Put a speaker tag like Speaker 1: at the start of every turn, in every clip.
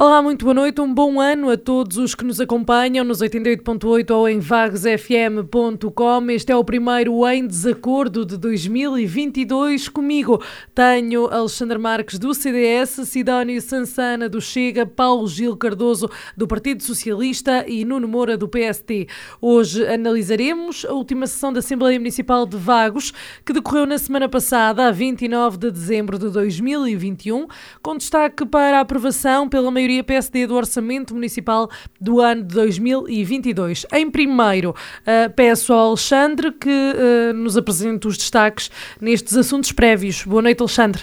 Speaker 1: Olá, muito boa noite, um bom ano a todos os que nos acompanham nos 88.8 ou em vagosfm.com. Este é o primeiro Em Desacordo de 2022. Comigo tenho Alexandre Marques do CDS, Sidónio Sansana do Chega, Paulo Gil Cardoso do Partido Socialista e Nuno Moura do PST. Hoje analisaremos a última sessão da Assembleia Municipal de Vagos, que decorreu na semana passada, a 29 de dezembro de 2021, com destaque para a aprovação pela maioria maioria PSD do Orçamento Municipal do ano de 2022. Em primeiro, uh, peço ao Alexandre que uh, nos apresente os destaques nestes assuntos prévios. Boa noite, Alexandre.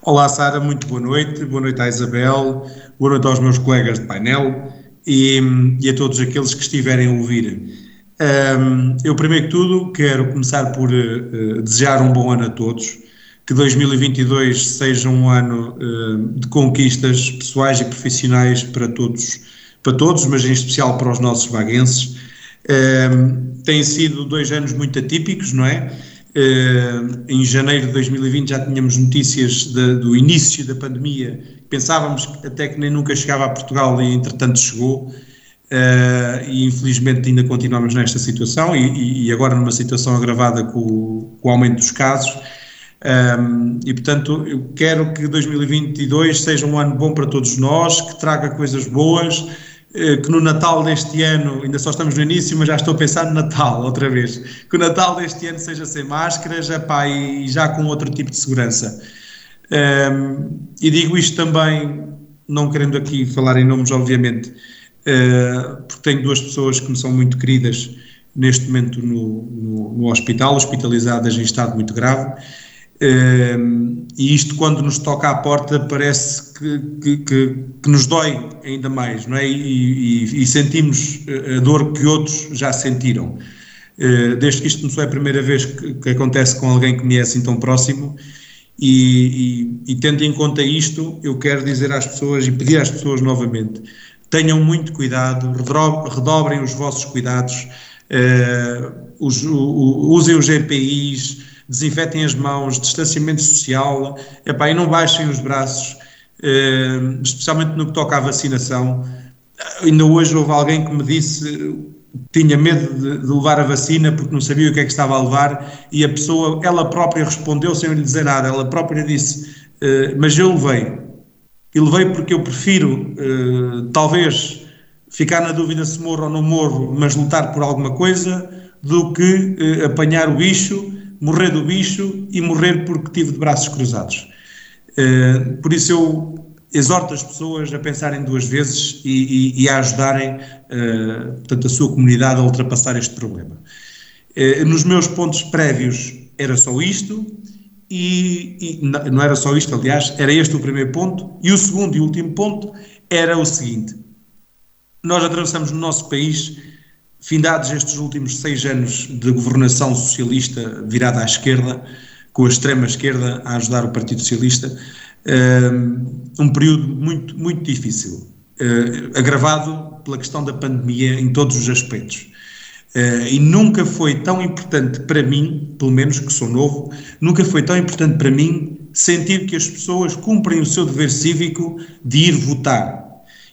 Speaker 2: Olá, Sara, muito boa noite. Boa noite à Isabel, boa noite aos meus colegas de painel e, e a todos aqueles que estiverem a ouvir. Um, eu, primeiro que tudo, quero começar por uh, desejar um bom ano a todos que 2022 seja um ano uh, de conquistas pessoais e profissionais para todos, para todos, mas em especial para os nossos vaguenses. Uh, têm sido dois anos muito atípicos, não é? Uh, em janeiro de 2020 já tínhamos notícias de, do início da pandemia, pensávamos até que nem nunca chegava a Portugal e entretanto chegou. Uh, e infelizmente ainda continuamos nesta situação e, e agora numa situação agravada com, com o aumento dos casos. Um, e portanto, eu quero que 2022 seja um ano bom para todos nós, que traga coisas boas, eh, que no Natal deste ano, ainda só estamos no início, mas já estou a pensar no Natal outra vez, que o Natal deste ano seja sem máscaras epá, e já com outro tipo de segurança. Um, e digo isto também, não querendo aqui falar em nomes, obviamente, uh, porque tenho duas pessoas que me são muito queridas neste momento no, no, no hospital, hospitalizadas em estado muito grave e isto, quando nos toca à porta, parece que, que, que, que nos dói ainda mais, não é? E, e, e, sentimos a dor que outros já sentiram. Uh, desde que isto não é a primeira vez que, acontece com alguém que me é assim tão próximo, e, e, tendo em conta isto, eu quero dizer às pessoas e pedir às pessoas novamente: tenham muito cuidado, redobrem os vossos cuidados, uh, os, o, usem os GPIs desinfetem as mãos, distanciamento social, epá, e não baixem os braços, eh, especialmente no que toca à vacinação. Ainda hoje houve alguém que me disse tinha medo de, de, levar a vacina porque não sabia o que é que estava a levar e a pessoa, ela própria respondeu sem lhe dizer nada, ela própria disse, eh, mas eu levei. E levei porque eu prefiro, eh, talvez, ficar na dúvida se morro ou não morro, mas lutar por alguma coisa, do que apanhar o bicho morrer do bicho e morrer porque tive de braços cruzados. Uh, por isso eu exorto as pessoas a pensarem duas vezes e, e, e a ajudarem uh, portanto, a sua comunidade a ultrapassar este problema. Uh, nos meus pontos prévios era só isto, e, e, não era só isto, aliás, era este o primeiro ponto, e o segundo e último ponto era o seguinte: nós atravessamos no nosso país findados estes últimos seis anos de governação socialista virada à esquerda, com a extrema esquerda a ajudar o Partido Socialista, um período muito, muito difícil, uh, agravado pela questão da pandemia em todos os aspectos. Uh, e nunca foi tão importante para mim, pelo menos que sou novo, nunca foi tão importante para mim sentir que as pessoas cumprem o seu dever cívico de ir votar.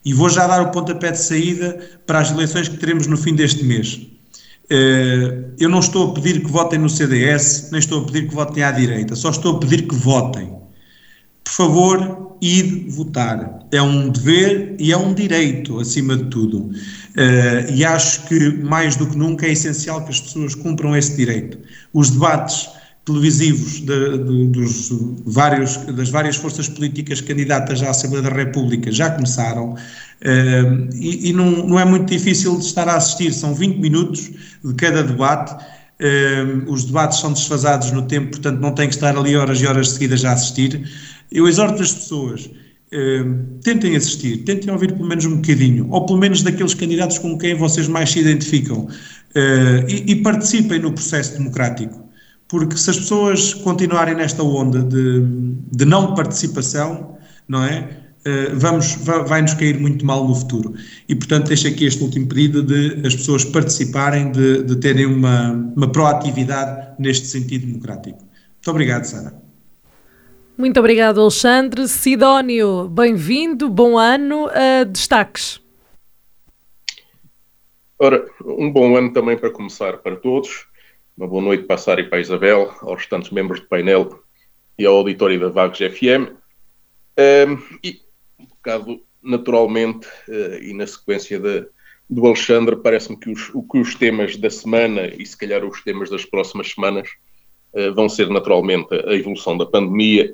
Speaker 2: E vou já dar o pontapé de saída para as eleições que teremos no fim deste mês. Eh, eu não estou a pedir que votem no CDS, nem estou a pedir que votem à direita, só estou a pedir que votem. Por favor, ir votar. É um dever e é um direito, acima de tudo. Eh, e acho que, mais do que nunca, é essencial que as pessoas cumpram esse direito. Os debates televisivos de, de, dos vários, das várias forças políticas candidatas à Assembleia da República já começaram uh, e, e não, não, é muito difícil de estar a assistir, são 20 minutos de cada debate, uh, os debates são desfasados no tempo, portanto não tem que estar ali horas e horas seguidas a assistir. Eu exorto as pessoas, eh, tentem assistir, tentem ouvir pelo menos um bocadinho, ou pelo menos daqueles candidatos com quem vocês mais se identificam, eh, e, e participem no processo democrático. Porque se as pessoas continuarem nesta onda de, de não participação, não é? Eh, vamos, vai-nos cair muito mal no futuro. E, portanto, deixo aqui este último pedido de as pessoas participarem, de, de terem uma, uma proatividade neste sentido democrático. Muito obrigado, Sara.
Speaker 1: Muito obrigado, Alexandre. Sidónio, bem-vindo, bom ano. Uh, destaques.
Speaker 3: Ora, um bom ano também para começar para todos. Uma boa noite para a Sara e para a Isabel, aos restantes membros do painel e ao auditório da Vagos FM. Um, e bocado naturalmente uh, e na sequência de, do Alexandre, parece-me que os, que os temas da semana e se calhar os temas das próximas semanas uh, vão ser naturalmente a evolução da pandemia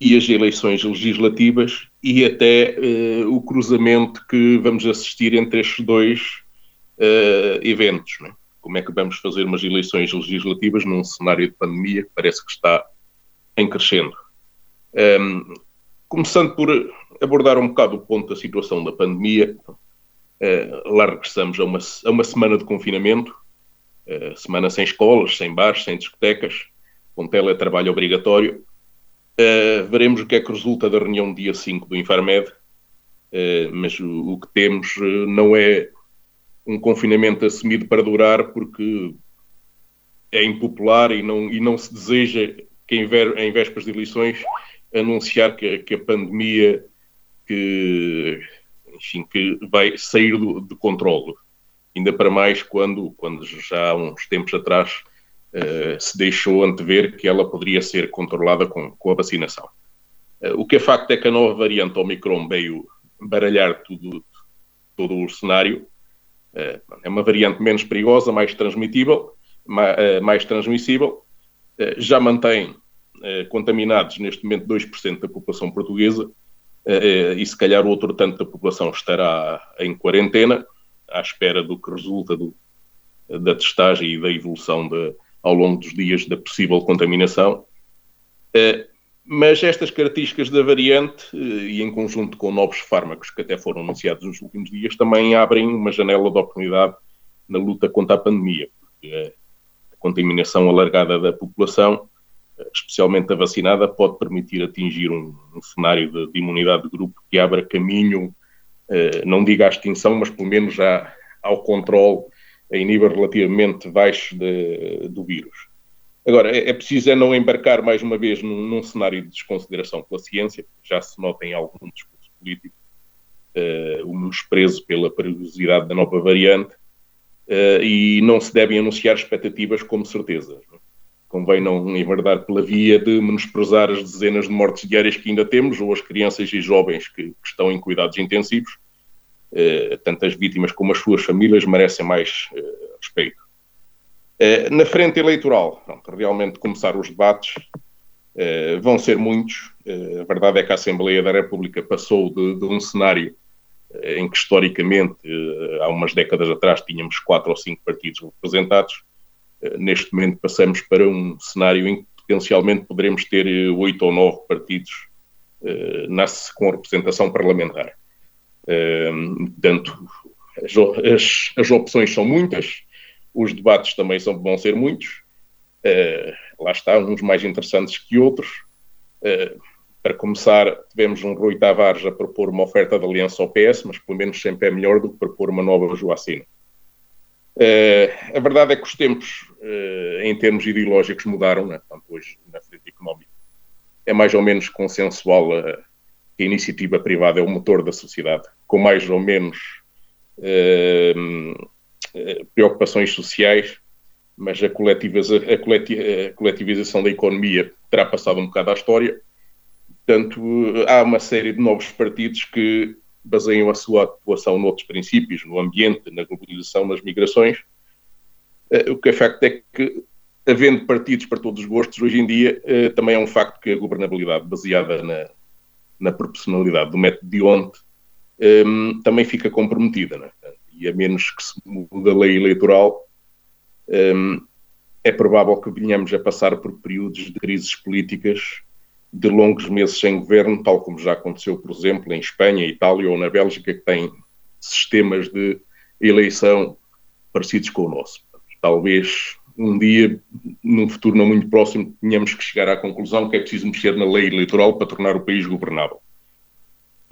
Speaker 3: e as eleições legislativas e até uh, o cruzamento que vamos assistir entre estes dois eventos. Né? Como é que vamos fazer umas eleições legislativas num cenário de pandemia que parece que está em crescendo? Um, começando por abordar um bocado o ponto da situação da pandemia. Uh, lá regressamos a uma, a uma semana de confinamento, uh, semana sem escolas, sem bares, sem discotecas, com teletrabalho obrigatório. Uh, veremos o que é que resulta da reunião dia 5 do Infarmed, mas o, o, que temos não é um confinamento assumido para durar, porque é impopular e não, e não se deseja que em, ver, em vésperas de eleições anunciar que, que a pandemia que, enfim, que vai sair do, de controle. Ainda para mais quando, quando já há uns tempos atrás uh, se deixou antever que ela poderia ser controlada com, com a vacinação. Uh, o que é facto é que a nova variante Omicron veio baralhar tudo, todo o cenário. Uh, é uma variante menos perigosa, mais transmitível, mais, mais transmissível, já mantém contaminados neste momento 2% da população portuguesa eh, e se calhar outro tanto da população estará em quarentena, à espera do que resulta do, da testagem e da evolução de, ao longo dos dias da possível contaminação. Eh, mas estas características da variante, eh, e em conjunto com novos fármacos que até foram anunciados nos últimos dias, também abrem uma janela de oportunidade na luta contra a pandemia, porque a contaminação alargada da população especialmente a vacinada, pode permitir atingir um, um cenário de, de, imunidade de grupo que abra caminho, eh, não diga à extinção, mas pelo menos já ao controle em nível relativamente baixo do vírus. Agora, é, é preciso é não embarcar mais uma vez num, num, cenário de desconsideração pela ciência, já se nota em algum discurso político uh, o menosprezo pela perigosidade da nova variante, uh, e não se devem anunciar expectativas como certezas. Não? convém não enverdar pela via de menosprezar as dezenas de mortes diárias que ainda temos, ou as crianças e jovens que, que estão em cuidados intensivos. Eh, tanto as vítimas como as suas famílias merecem mais eh, respeito. Eh, na frente eleitoral, pronto, realmente começar os debates, eh, vão ser muitos. Eh, a verdade é que a Assembleia da República passou de, de um cenário em que historicamente, há umas décadas atrás, tínhamos quatro ou cinco partidos representados, neste momento passamos para um cenário em que potencialmente poderemos ter oito ou nove partidos uh, com representação parlamentar. Portanto, as, as, as, opções são muitas, os debates também são, vão ser muitos. Uh, lá está, uns mais interessantes que outros. Uh, para começar, tivemos um Rui Tavares a propor uma oferta de aliança ao PS, mas pelo menos sempre é melhor do que propor uma nova Joacina. Uh, a verdade é que os tempos, em termos ideológicos, mudaram, né? Hoje, na frente económica, é mais ou menos consensual que a iniciativa privada é o motor da sociedade, com mais ou menos preocupações sociais, mas a, a, coleti a coletivização da economia terá passado um bocado à história. Portanto, há uma série de novos partidos que baseiam a sua atuação noutros princípios, no ambiente, na globalização, nas migrações. Uh, o que é facto é que, havendo partidos para todos os gostos, hoje em dia também é um facto que a governabilidade baseada na, na proporcionalidade do método de ontem também fica comprometida. Né? E a menos que se mude a lei eleitoral, um, é provável que venhamos a passar por períodos de crises políticas de longos meses sem governo, tal como já aconteceu, por exemplo, em Espanha, Itália ou na Bélgica, que têm sistemas de eleição parecidos com o nosso. Talvez um dia, num futuro não muito próximo, tenhamos que chegar à conclusão que é preciso mexer na lei eleitoral para tornar o país governável.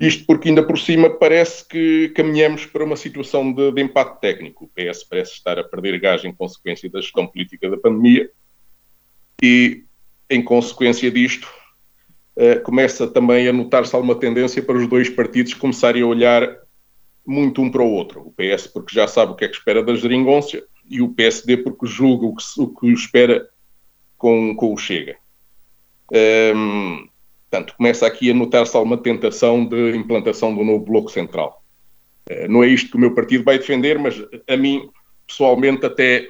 Speaker 3: Isto porque, ainda por cima, parece que caminhamos para uma situação de, de empate técnico. O PS parece estar a perder gás em consequência da gestão política da pandemia e, em consequência disto, uh, começa também a notar-se alguma tendência para os dois partidos começarem a olhar muito um para o outro. O PS porque já sabe o que é que espera da geringonça e o PSD porque julga o que, o que espera com, com o Chega. Um, ehm, portanto, começa aqui a notar-se alguma tentação de implantação do novo Bloco Central. Uh, não é isto que o meu partido vai defender, mas a mim, pessoalmente, até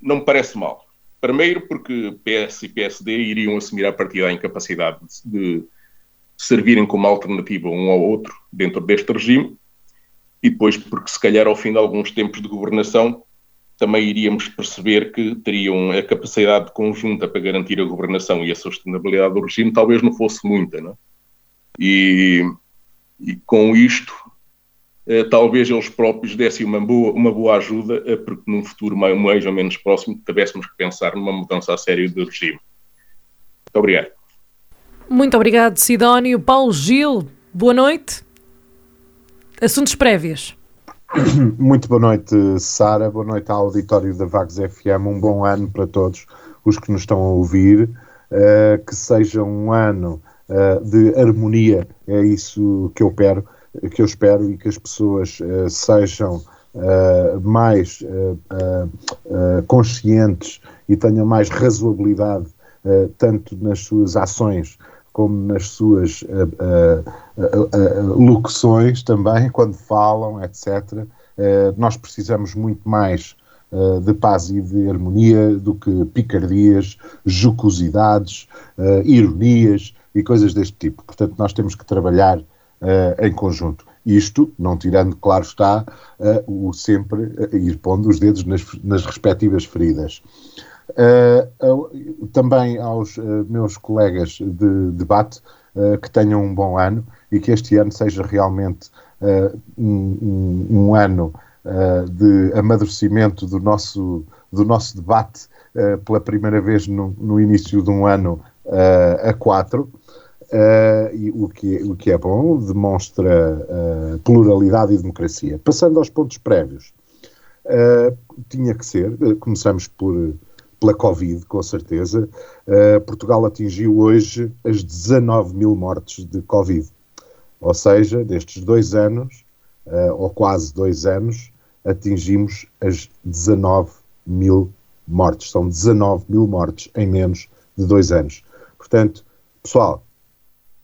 Speaker 3: não me parece mal. Primeiro, porque PS e PSD iriam assumir a partir da incapacidade de, de servirem como alternativa um ao outro dentro deste regime e depois porque se calhar ao fim de alguns tempos de governação também iríamos perceber que teriam a capacidade conjunta para garantir a governação e a sustentabilidade do regime talvez não fosse muita, não é? e, e, com isto eh, talvez eles próprios dessem uma boa, uma boa ajuda eh, porque num futuro mais, mais ou menos próximo tivéssemos que pensar numa mudança a sério do regime. Muito obrigado.
Speaker 1: Muito obrigado, Sidónio. Paulo Gil, boa noite. Assuntos prévios.
Speaker 4: Muito boa noite, Sara. Boa noite ao auditório da Vagos FM. Um bom ano para todos os que nos estão a ouvir. Uh, que seja um ano uh, de harmonia. É isso que eu espero, que eu espero e que as pessoas uh, sejam mais conscientes e tenham mais razoabilidade tanto nas suas ações como nas suas uh, uh, uh, locuções também, quando falam, etc. Nós precisamos muito mais de paz e de harmonia do que picardias, jocosidades, ironias e coisas deste tipo. Portanto, nós temos que trabalhar em conjunto. Isto, não tirando, claro está, o sempre ir pondo os dedos nas, nas respectivas feridas. Uh, também aos uh, meus colegas de debate uh, que tenham um bom ano e que este ano seja realmente um, um, ano de amadurecimento do nosso, do nosso debate pela primeira vez no, no, início de um ano a quatro. e o, que, o que é bom, demonstra pluralidade e democracia. Passando aos pontos prévios, tinha que ser, começamos por pela Covid, com certeza. Uh, Portugal atingiu hoje as 19 mil mortes de Covid. Ou seja, destes dois anos, uh, ou quase dois anos, atingimos as 19 mil mortes. São 19 mil mortes em menos de dois anos. Portanto, pessoal,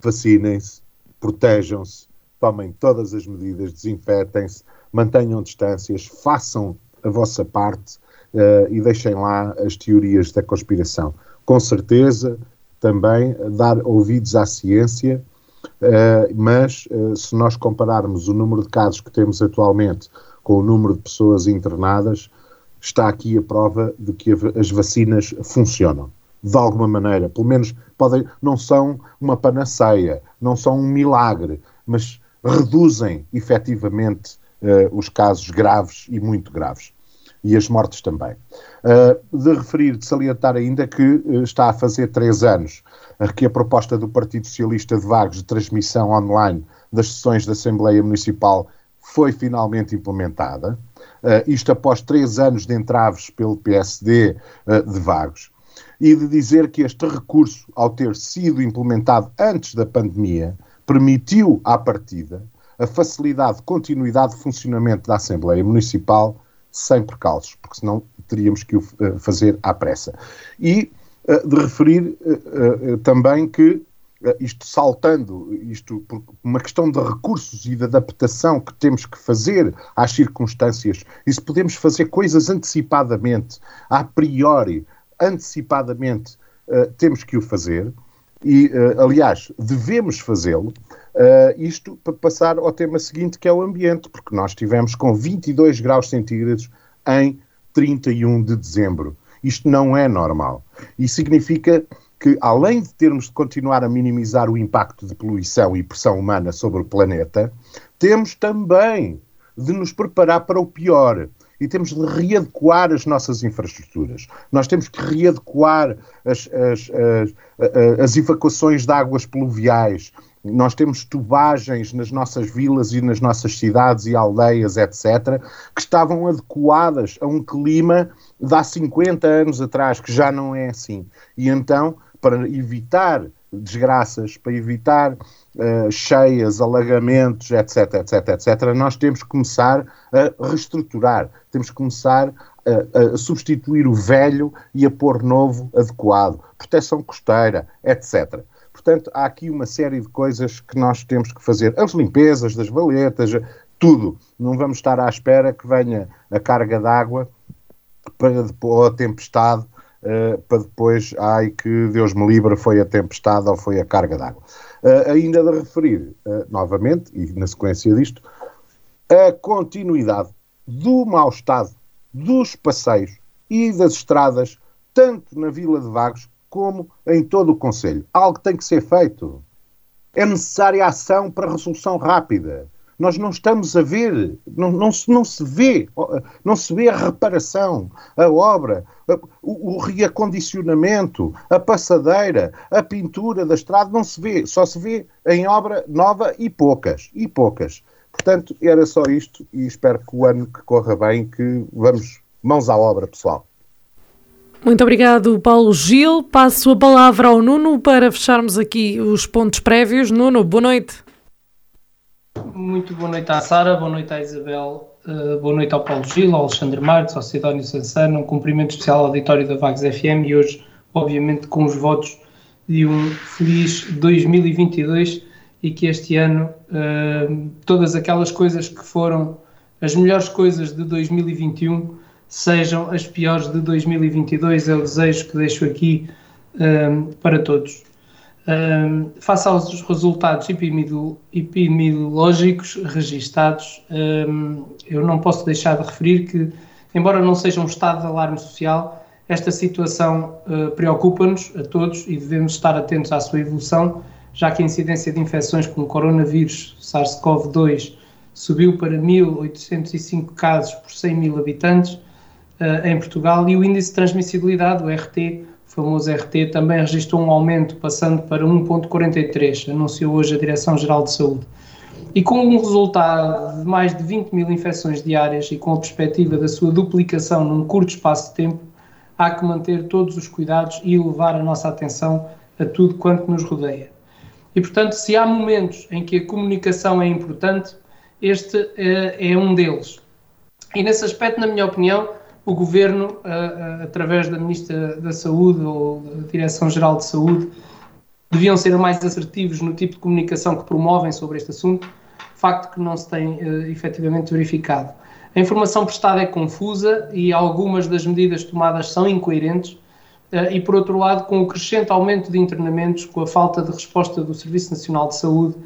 Speaker 4: vacinem-se, protejam-se, tomem todas as medidas, desinfetem-se, mantenham distâncias, façam a vossa parte uh, e deixem lá as teorias da conspiração. Com certeza, também dar ouvidos à ciência, uh, mas uh, se nós compararmos o número de casos que temos atualmente com o número de pessoas internadas, está aqui a prova de que as vacinas funcionam. De alguma maneira, pelo menos podem, não são uma panaceia, não são um milagre, mas reduzem efetivamente uh, os casos graves e muito graves e as mortes também. Uh, de referir, de salientar ainda que uh, está a fazer três anos uh, que a proposta do Partido Socialista de Vagos de transmissão online das sessões da Assembleia Municipal foi finalmente implementada. isto após três anos de entraves pelo PSD de Vagos. E de dizer que este recurso, ao ter sido implementado antes da pandemia, permitiu à partida a facilidade de continuidade de funcionamento da Assembleia Municipal sem percalços, porque senão teríamos que o eh, fazer à pressa. E uh, de referir uh, também que isto saltando, isto por uma questão de recursos e de adaptação que temos que fazer às circunstâncias, e se podemos fazer coisas antecipadamente, a priori, antecipadamente, temos que o fazer, e, aliás, devemos fazê-lo, Uh, isto para passar ao tema seguinte, que é o ambiente, porque nós tivemos com 22 graus centígrados em 31 de dezembro. Isto não é normal. E significa que, além de termos de continuar a minimizar o impacto de poluição e pressão humana sobre o planeta, temos também de nos preparar para o pior e temos de readequar as nossas infraestruturas. Nós temos que readequar as, as, as, as evacuações de águas pluviais. Nós temos tubagens nas nossas vilas e nas nossas cidades e aldeias, etc., que estavam adequadas a um clima de há 50 anos atrás, que já não é assim. E então, para evitar desgraças, para evitar uh, cheias, alagamentos, etc, etc, etc, nós temos que começar a reestruturar, temos que começar a, a, substituir o velho e a pôr novo adequado, proteção costeira, etc. Portanto, há aqui uma série de coisas que nós temos que fazer. As limpezas das valetas, tudo. Não vamos estar à espera que venha a carga d'água para ou a tempestade uh, para depois, ai que Deus me livre, foi a tempestade ou foi a carga d'água. Uh, ainda de referir, uh, novamente, e na sequência disto, a continuidade do mau estado dos passeios e das estradas, tanto na Vila de Vagos como em todo o Conselho. Algo tem que ser feito. É necessária ação para resolução rápida. Nós não estamos a ver, não, não, se, não se vê, não se vê a reparação, a obra, o, o reacondicionamento, a passadeira, a pintura da estrada, não se vê, só se vê em obra nova e poucas, e poucas. Portanto, era só isto e espero que o ano que corra bem, que vamos mãos à obra, pessoal.
Speaker 1: Muito obrigado, Paulo Gil. Passo a palavra ao Nuno para fecharmos aqui os pontos prévios. Nuno, boa noite.
Speaker 5: Muito boa noite à Sara, boa noite à Isabel, uh, boa noite ao Paulo Gil, ao Alexandre Marques, ao Sidónio Sansana, um cumprimento especial ao auditório da Vagos FM e hoje, obviamente, com os votos de um feliz 2022 e que este ano uh, todas aquelas coisas que foram as melhores coisas de 2021 sejam as piores de 2022. É o desejo que deixo aqui uh, para todos. Um, face aos resultados epidemiológicos registados, um, eu não posso deixar de referir que, embora não seja um estado de alarme social, esta situação uh, preocupa-nos a todos e devemos estar atentos à sua evolução, já que a incidência de infecções com o coronavírus SARS-CoV-2 subiu para 1.805 casos por 100 mil habitantes uh, em Portugal e o índice de transmissibilidade, o RT, famoso RT, também registrou um aumento, passando para 1,43, anunciou hoje a Direção-Geral de Saúde. E com um resultado de mais de 20 mil infecções diárias e com a perspectiva da sua duplicação num curto espaço de tempo, há que manter todos os cuidados e elevar a nossa atenção a tudo quanto nos rodeia. E, portanto, se há momentos em que a comunicação é importante, este é, é um deles. E nesse aspecto, na minha opinião, o Governo, através da Ministra da Saúde ou da Direção-Geral de Saúde, deviam ser mais assertivos no tipo de comunicação que promovem sobre este assunto, facto que não se tem uh, efetivamente verificado. A informação prestada é confusa e algumas das medidas tomadas são incoerentes, uh, e por outro lado, com o crescente aumento de internamentos, com a falta de resposta do Serviço Nacional de Saúde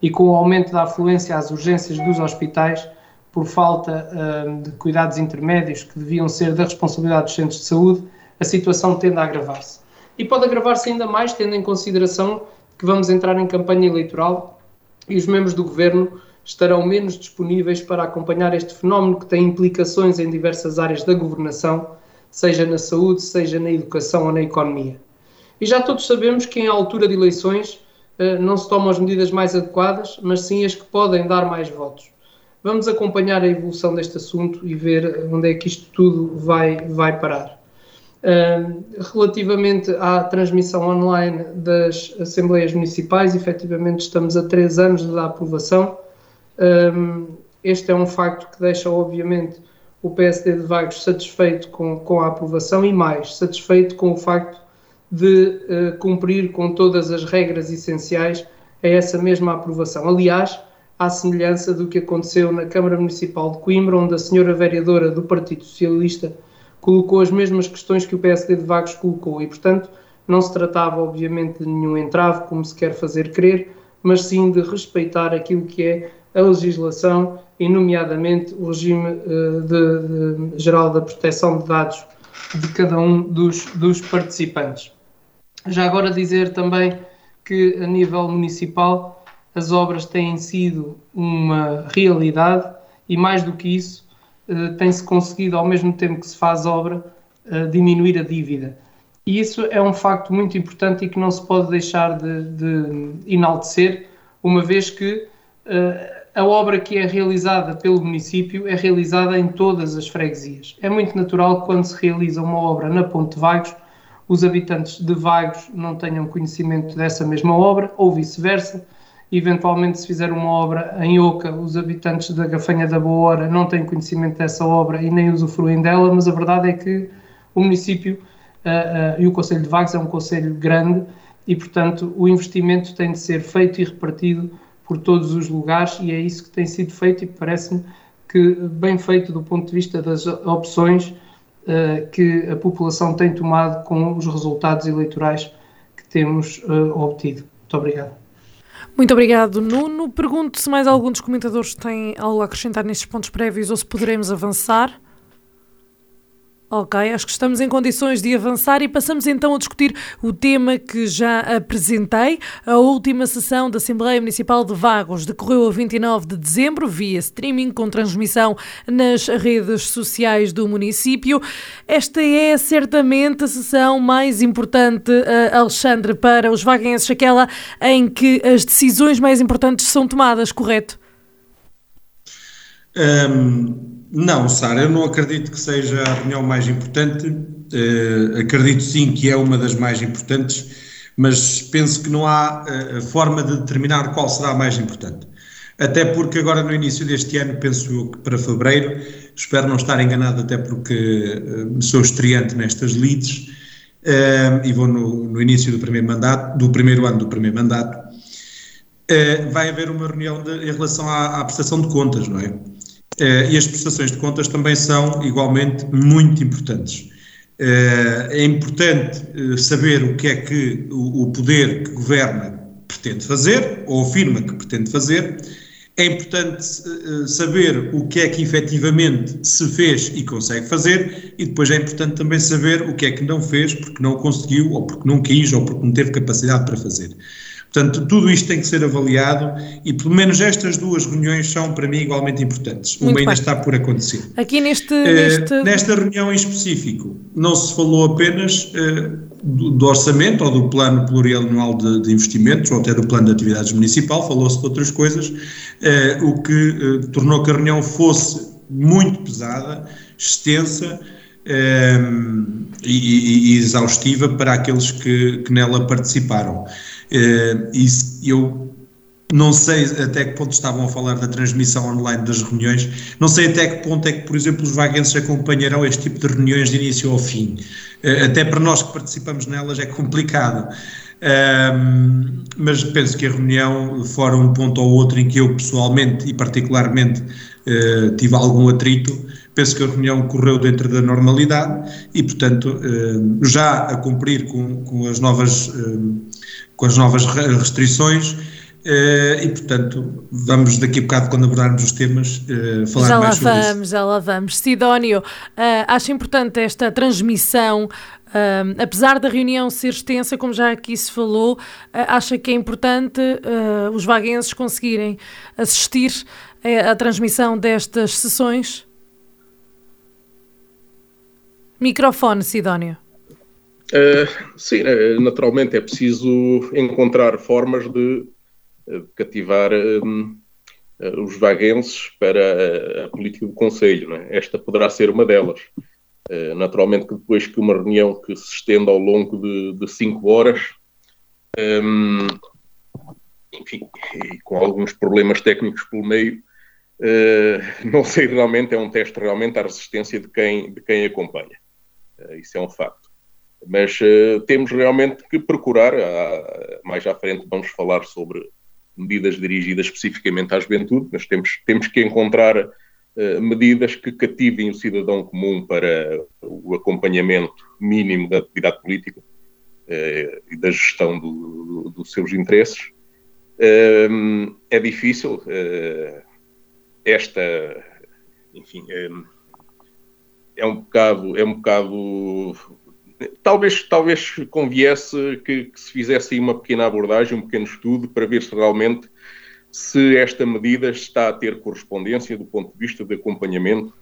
Speaker 5: e com o aumento da afluência às urgências dos hospitais, por falta uh, de cuidados intermédios que deviam ser da responsabilidade dos centros de saúde, a situação tende a agravar-se. E pode agravar-se ainda mais, tendo em consideração que vamos entrar em campanha eleitoral e os membros do governo estarão menos disponíveis para acompanhar este fenómeno que tem implicações em diversas áreas da governação, seja na saúde, seja na educação ou na economia. E já todos sabemos que em altura de eleições uh, não se tomam as medidas mais adequadas, mas sim as que podem dar mais votos. Vamos acompanhar a evolução deste assunto e ver onde é que isto tudo vai, vai parar. Uh, relativamente à transmissão online das Assembleias Municipais, efetivamente estamos a três anos da aprovação. Este é um facto que deixa, obviamente, o PSD de Vagos satisfeito com, com a aprovação e mais, satisfeito com o facto de uh, cumprir com todas as regras essenciais a essa mesma aprovação. Aliás, à semelhança do que aconteceu na Câmara Municipal de Coimbra, onde a senhora vereadora do Partido Socialista colocou as mesmas questões que o PSD de Vagos colocou e, portanto, não se tratava, obviamente, de nenhum entrave, como se quer fazer crer, mas sim de respeitar aquilo que é a legislação e, nomeadamente, o regime uh, de, de, geral da proteção de dados de cada um dos, dos participantes. Já agora dizer também que a nível municipal as obras têm sido uma realidade e mais do que isso eh, tem-se conseguido ao mesmo tempo que se faz obra eh, diminuir a dívida. E isso é um facto muito importante e que não se pode deixar de, de enaltecer, uma vez que uh, a obra que é realizada pelo município é realizada em todas as freguesias. É muito natural que quando se realiza uma obra na Ponte de Vagos, os habitantes de Vagos não tenham conhecimento dessa mesma obra, ou vice-versa. Eventualmente, se fizer uma obra em Oca, os habitantes da Gafanha da Boa Hora não têm conhecimento dessa obra e nem usufruem dela, mas a verdade é que o município uh, uh, e o Conselho de Vagos é um conselho grande e, portanto, o investimento tem de ser feito e repartido por todos os lugares e é isso que tem sido feito e parece-me que bem feito do ponto de vista das opções uh, que a população tem tomado com os resultados eleitorais que temos obtido. Muito obrigado.
Speaker 1: Muito obrigado, Nuno. Pergunto se mais algum dos comentadores tem algo a acrescentar nestes pontos prévios ou se poderemos avançar. Ok, acho que estamos em condições de avançar e passamos então a discutir o tema que já apresentei. A última sessão da Assembleia Municipal de Vagos decorreu a 29 de dezembro, via streaming, com transmissão nas redes sociais do município. Esta é certamente a sessão mais importante, uh, Alexandre, para os vaguenses, aquela em que as decisões mais importantes são tomadas, correto?
Speaker 2: Um não, Sara, eu não acredito que seja a reunião mais importante. Uh, acredito sim que é uma das mais importantes, mas penso que não há uh, forma de determinar qual será a mais importante. Até porque agora no início deste ano, penso que para fevereiro, espero não estar enganado, até porque uh, sou estreante nestas leads e vou no, no, início do primeiro mandato, do primeiro ano do primeiro mandato. vai haver uma reunião de, em relação à, à prestação de contas, não é? Eh, e as prestações de contas também são igualmente muito importantes. Eh, é importante eh, saber o que é que o poder que governa pretende fazer, ou afirma que pretende fazer. É importante saber o que é que efetivamente se fez e consegue fazer, e depois é importante também saber o que é que não fez porque não conseguiu, ou porque não quis, ou porque não teve capacidade para fazer. Portanto, tudo isto tem que ser avaliado e pelo menos estas duas reuniões são para mim igualmente importantes. Muito Uma ainda bem. está por acontecer.
Speaker 1: Aqui neste, uh, neste...
Speaker 2: Nesta reunião em específico, não se falou apenas uh, do, do, orçamento ou do plano plurianual de, de, investimentos ou até do plano de atividades municipal, falou-se de outras coisas, uh, o que tornou que a reunião fosse muito pesada, extensa, um, e, e, exaustiva para aqueles que, que nela participaram. Uh, e eu não sei até que ponto estavam a falar da transmissão online das reuniões, não sei até que ponto é que, por exemplo, os vaguenses acompanharão este tipo de reuniões de início ao fim. Uh, até para nós que participamos nelas é complicado. Um, mas penso que a reunião, fora um ponto ou outro em que eu pessoalmente e particularmente uh, tive algum atrito, penso que a reunião correu dentro da normalidade e, portanto, uh, já a cumprir com, com as novas. Uh, com as novas restrições. Uh, e portanto, vamos daqui a bocado, quando abordarmos os temas, uh, falar
Speaker 1: já
Speaker 2: mais sobre
Speaker 1: vamos, isso. Já lá vamos. Sidónio, uh, acho importante esta transmissão, apesar da reunião ser extensa, como já aqui se falou, acha que é importante os vaguenses conseguirem assistir à transmissão destas sessões? Microfone, Sidónio.
Speaker 3: Uh, sim, eh, naturalmente é preciso encontrar formas de, de cativar os vaguenses para a, a política do Conselho. É? Esta poderá ser uma delas. Uh, naturalmente que depois que uma reunião que se estenda ao longo de, de cinco horas, um, enfim, com alguns problemas técnicos pelo meio, uh, não sei realmente, é um teste realmente à resistência de quem, de quem acompanha. isso é um facto. Mas uh, temos realmente que procurar, uh, mais à frente vamos falar sobre medidas dirigidas especificamente à juventude, mas temos, temos que encontrar uh, medidas que cativem o cidadão comum para o acompanhamento mínimo da atividade política eh, e da gestão do, do, dos seus interesses. Ehm, é difícil esta, enfim, é um bocado, é um bocado talvez, talvez conviesse que, que, se fizesse aí uma pequena abordagem, um pequeno estudo para ver se realmente se esta medida está a ter correspondência do ponto de vista de acompanhamento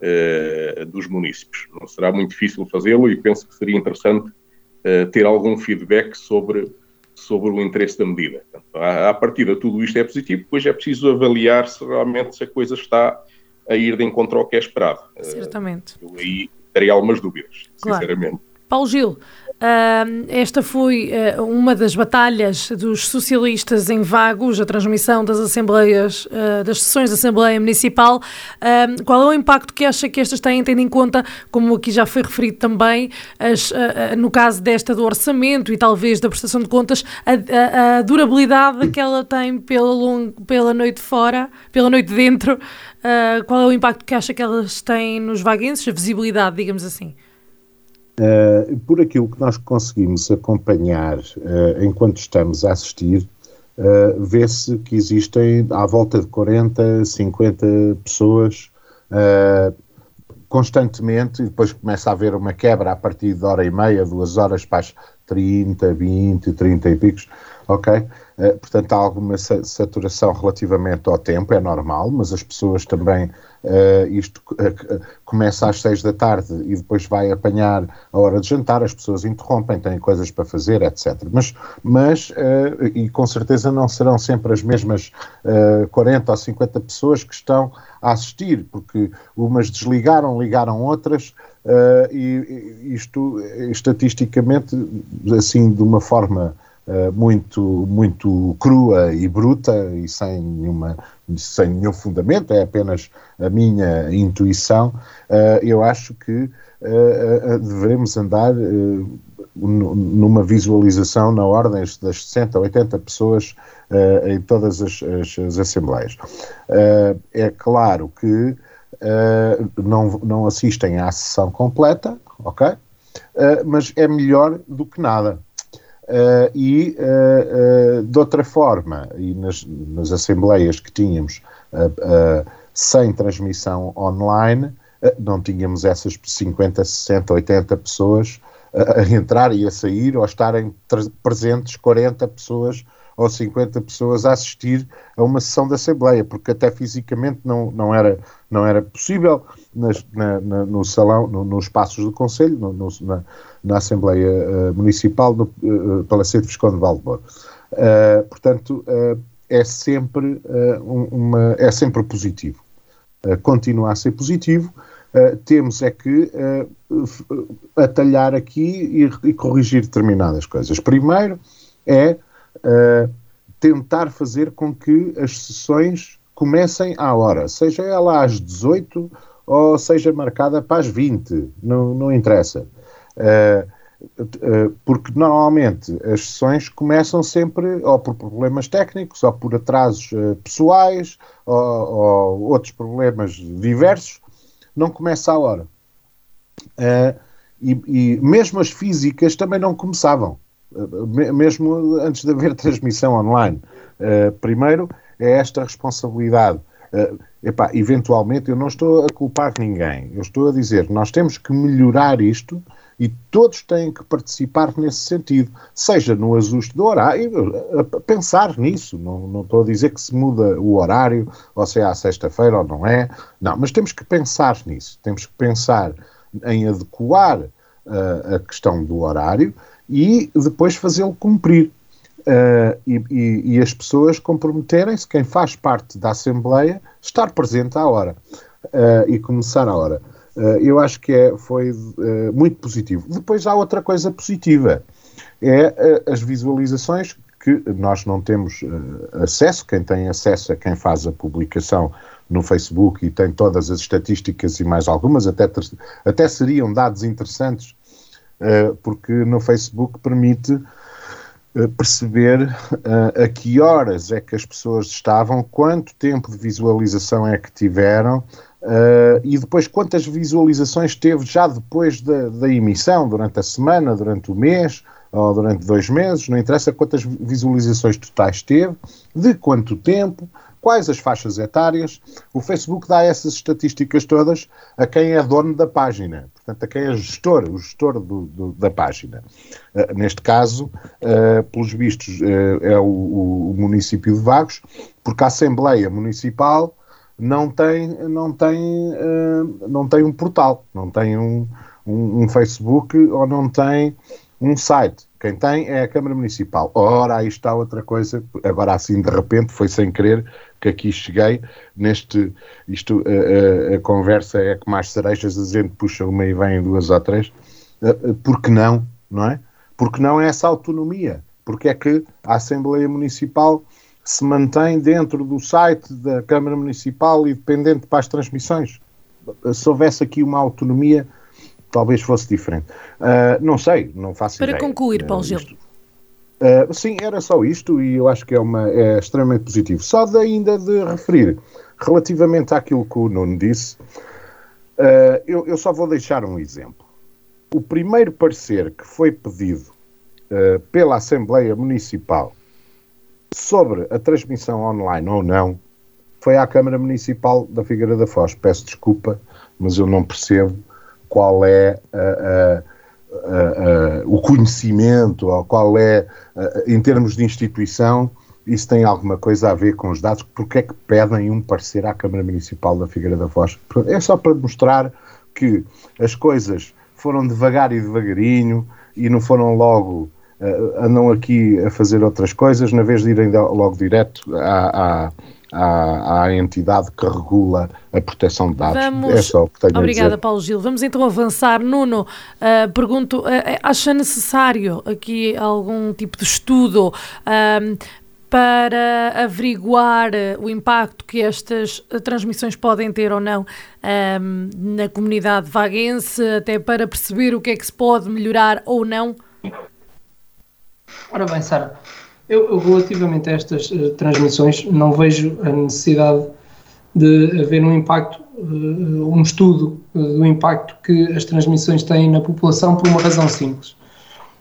Speaker 3: uh, dos municípios. Não será muito difícil fazê-lo e penso que seria interessante uh, ter algum feedback sobre, sobre o interesse da medida. Portanto, à, à partida tudo isto é positivo, depois é preciso avaliar se realmente se a coisa está a ir de encontro ao que é esperado.
Speaker 1: Certamente.
Speaker 3: Uh, eu aí teria algumas dúvidas, claro. sinceramente.
Speaker 1: Paulo Gil, Uh, esta foi uh, uma das batalhas dos socialistas em Vagos, a transmissão das assembleias, uh, das sessões da Assembleia Municipal. qual é o impacto que acha que estas têm, tendo em conta, como aqui já foi referido também, as, no caso desta do orçamento e talvez da prestação de contas, a, a, a durabilidade que ela tem pela, pela noite fora, pela noite dentro? qual é o impacto que acha que elas têm nos vaguenses, a visibilidade, digamos assim?
Speaker 4: Uh, por aquilo que nós conseguimos acompanhar uh, enquanto estamos a assistir, uh, vê-se que existem à volta de 40, 50 pessoas constantemente, e depois começa a haver uma quebra a partir de hora e meia, duas horas para as 30, 20, 30 e picos, ok? Eh, portanto, há alguma saturação relativamente ao tempo, é normal, mas as pessoas também, uh, isto uh, começa às seis da tarde e depois vai apanhar a hora de jantar, as pessoas interrompem, têm coisas para fazer, etc. Mas, mas e com certeza não serão sempre as mesmas 40 ou 50 pessoas que estão a assistir, porque umas desligaram, ligaram outras, e isto, estatisticamente, assim, de uma forma uh, muito, muito crua e bruta e sem, nenhuma, sem nenhum fundamento, é apenas a minha intuição, uh, eu acho que uh, devemos andar numa visualização na ordem das 60, 80 pessoas em todas as, as, as assembleias. é claro que não, não assistem à sessão completa, ok? mas é melhor do que nada. Uh, e, uh, uh, de outra forma, e nas, nas assembleias que tínhamos sem transmissão online, não tínhamos essas 50, 60, 80 pessoas a entrar e a sair, ou estarem presentes 40 pessoas ou 50 pessoas a assistir a uma sessão da Assembleia, porque até fisicamente não, não, era, não era possível nas, na, na, no salão, no, nos espaços do Conselho, no, no, na, Assembleia uh, Municipal, no uh, Palacete Visconde de Valdebor. Uh, portanto, uh, é, sempre, uma, é sempre positivo. continua a ser positivo. temos é que atalhar aqui e, e corrigir determinadas coisas. Primeiro é uh, tentar fazer com que as sessões comecem à hora, seja ela às 18 ou seja marcada para as 20, não, não interessa. Uh, uh, porque normalmente as sessões começam sempre ou por problemas técnicos, ou por atrasos pessoais, ou, ou, outros problemas diversos, não começa à hora. E, e mesmo as físicas também não começavam mesmo antes de haver transmissão online. Primeiro, é esta responsabilidade. Uh, epá, eventualmente, eu não estou a culpar ninguém. Eu estou a dizer que nós temos que melhorar isto e todos têm que participar nesse sentido, seja no ajuste do horário, a pensar nisso. Não, não estou a dizer que se muda o horário, ou se é à sexta-feira ou não é. Não, mas temos que pensar nisso. Temos que pensar em adequar uh, a questão do horário e depois fazê-lo cumprir. Uh, e, e, e, as pessoas comprometerem-se, quem faz parte da Assembleia, estar presente à hora uh, e começar à hora. Uh, eu acho que é, foi muito positivo. Depois há outra coisa positiva, é as visualizações que nós não temos acesso, quem tem acesso é quem faz a publicação no Facebook e tem todas as estatísticas e mais algumas, até, até seriam dados interessantes eh, porque no Facebook permite eh, perceber uh, a que horas é que as pessoas estavam, quanto tempo de visualização é que tiveram, Uh, e depois quantas visualizações teve já depois da, da, emissão, durante a semana, durante o mês ou durante dois meses, não interessa quantas visualizações totais teve, de quanto tempo, quais as faixas etárias. O Facebook dá essas estatísticas todas a quem é dono da página, portanto, a quem é gestor, o gestor do, do, da página. Uh, neste caso, uh, pelos vistos, é o, o, município de Vagos, porque a Assembleia Municipal não tem, não tem, uh, não tem um portal, não tem um, um, um, Facebook ou não tem um site. Quem tem é a Câmara Municipal. Ora, aí está outra coisa, agora assim de repente, foi sem querer que aqui cheguei, neste, isto, a, a, a conversa é que mais cerejas, a gente puxa uma e vem duas ou três, uh, porque não, não é? Porque não é essa autonomia, porque é que a Assembleia Municipal se mantém dentro do site da Câmara Municipal e dependente para as transmissões. Se houvesse aqui uma autonomia, talvez fosse diferente. Uh, não sei, não faço
Speaker 1: para
Speaker 4: ideia.
Speaker 1: Para concluir, Paulo Gil.
Speaker 4: Uh, sim, era só isto e eu acho que é, uma, é extremamente positivo. Só de, ainda de referir, relativamente àquilo que o Nuno disse, uh, eu, eu, só vou deixar um exemplo. O primeiro parecer que foi pedido pela Assembleia Municipal sobre a transmissão online ou não, foi à Câmara Municipal da Figueira da Foz. Peço desculpa, mas eu não percebo qual é o conhecimento, ou qual é, em termos de instituição, isso tem alguma coisa a ver com os dados, porque é que pedem um parecer à Câmara Municipal da Figueira da Foz? É só para mostrar que as coisas foram devagar e devagarinho e não foram logo andam aqui a fazer outras coisas, na vez de irem logo direto à, à, à, entidade que regula a proteção de dados.
Speaker 1: Vamos... É só o que tenho Obrigada, a dizer. Paulo Gil. Vamos então avançar. Nuno, uh, pergunto, uh, acha necessário aqui algum tipo de estudo uh, para averiguar o impacto que estas transmissões podem ter ou não um, na comunidade vaguense, até para perceber o que é que se pode melhorar ou não?
Speaker 5: Ora bem, Sara, eu, relativamente a estas uh, transmissões não vejo a necessidade de haver um impacto, uh, um estudo uh, do impacto que as transmissões têm na população por uma razão simples.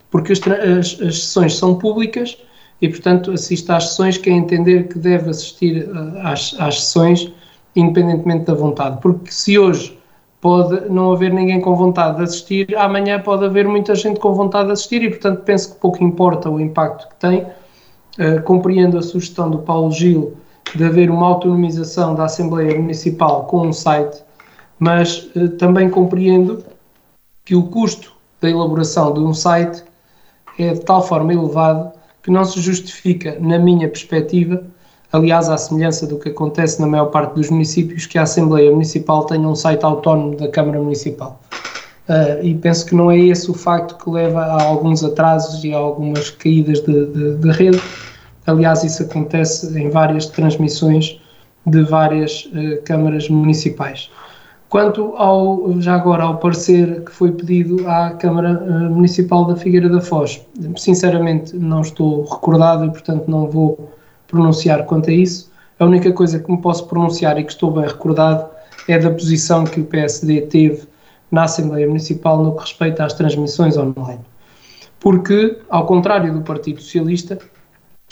Speaker 5: Porque as, as, as sessões são públicas e, portanto, assiste às sessões quem entender que deve assistir às, às sessões independentemente da vontade. Porque se hoje pode não haver ninguém com vontade de assistir, amanhã pode haver muita gente com vontade de assistir e, portanto, penso que pouco importa o impacto que tem. Uh, compreendo a sugestão do Paulo Gil de haver uma autonomização da Assembleia Municipal com um site, mas uh, também compreendo que o custo da elaboração de um site é de tal forma elevado que não se justifica, na minha perspectiva, aliás, à semelhança do que acontece na maior parte dos municípios, que a Assembleia Municipal tenha um site autónomo da Câmara Municipal. Uh, e penso que não é esse o facto que leva a alguns atrasos e a algumas caídas de, de, de rede. Aliás, isso acontece em várias transmissões de várias uh, câmaras municipais. Quanto ao, já agora, ao parecer que foi pedido à Câmara uh, Municipal da Figueira da Foz, sinceramente não estou recordado e, portanto, não vou pronunciar quanto a isso. A única coisa que me posso pronunciar e que estou bem recordado é da posição que o PSD teve na Assembleia Municipal no que respeita às transmissões online. Porque, ao contrário do Partido Socialista,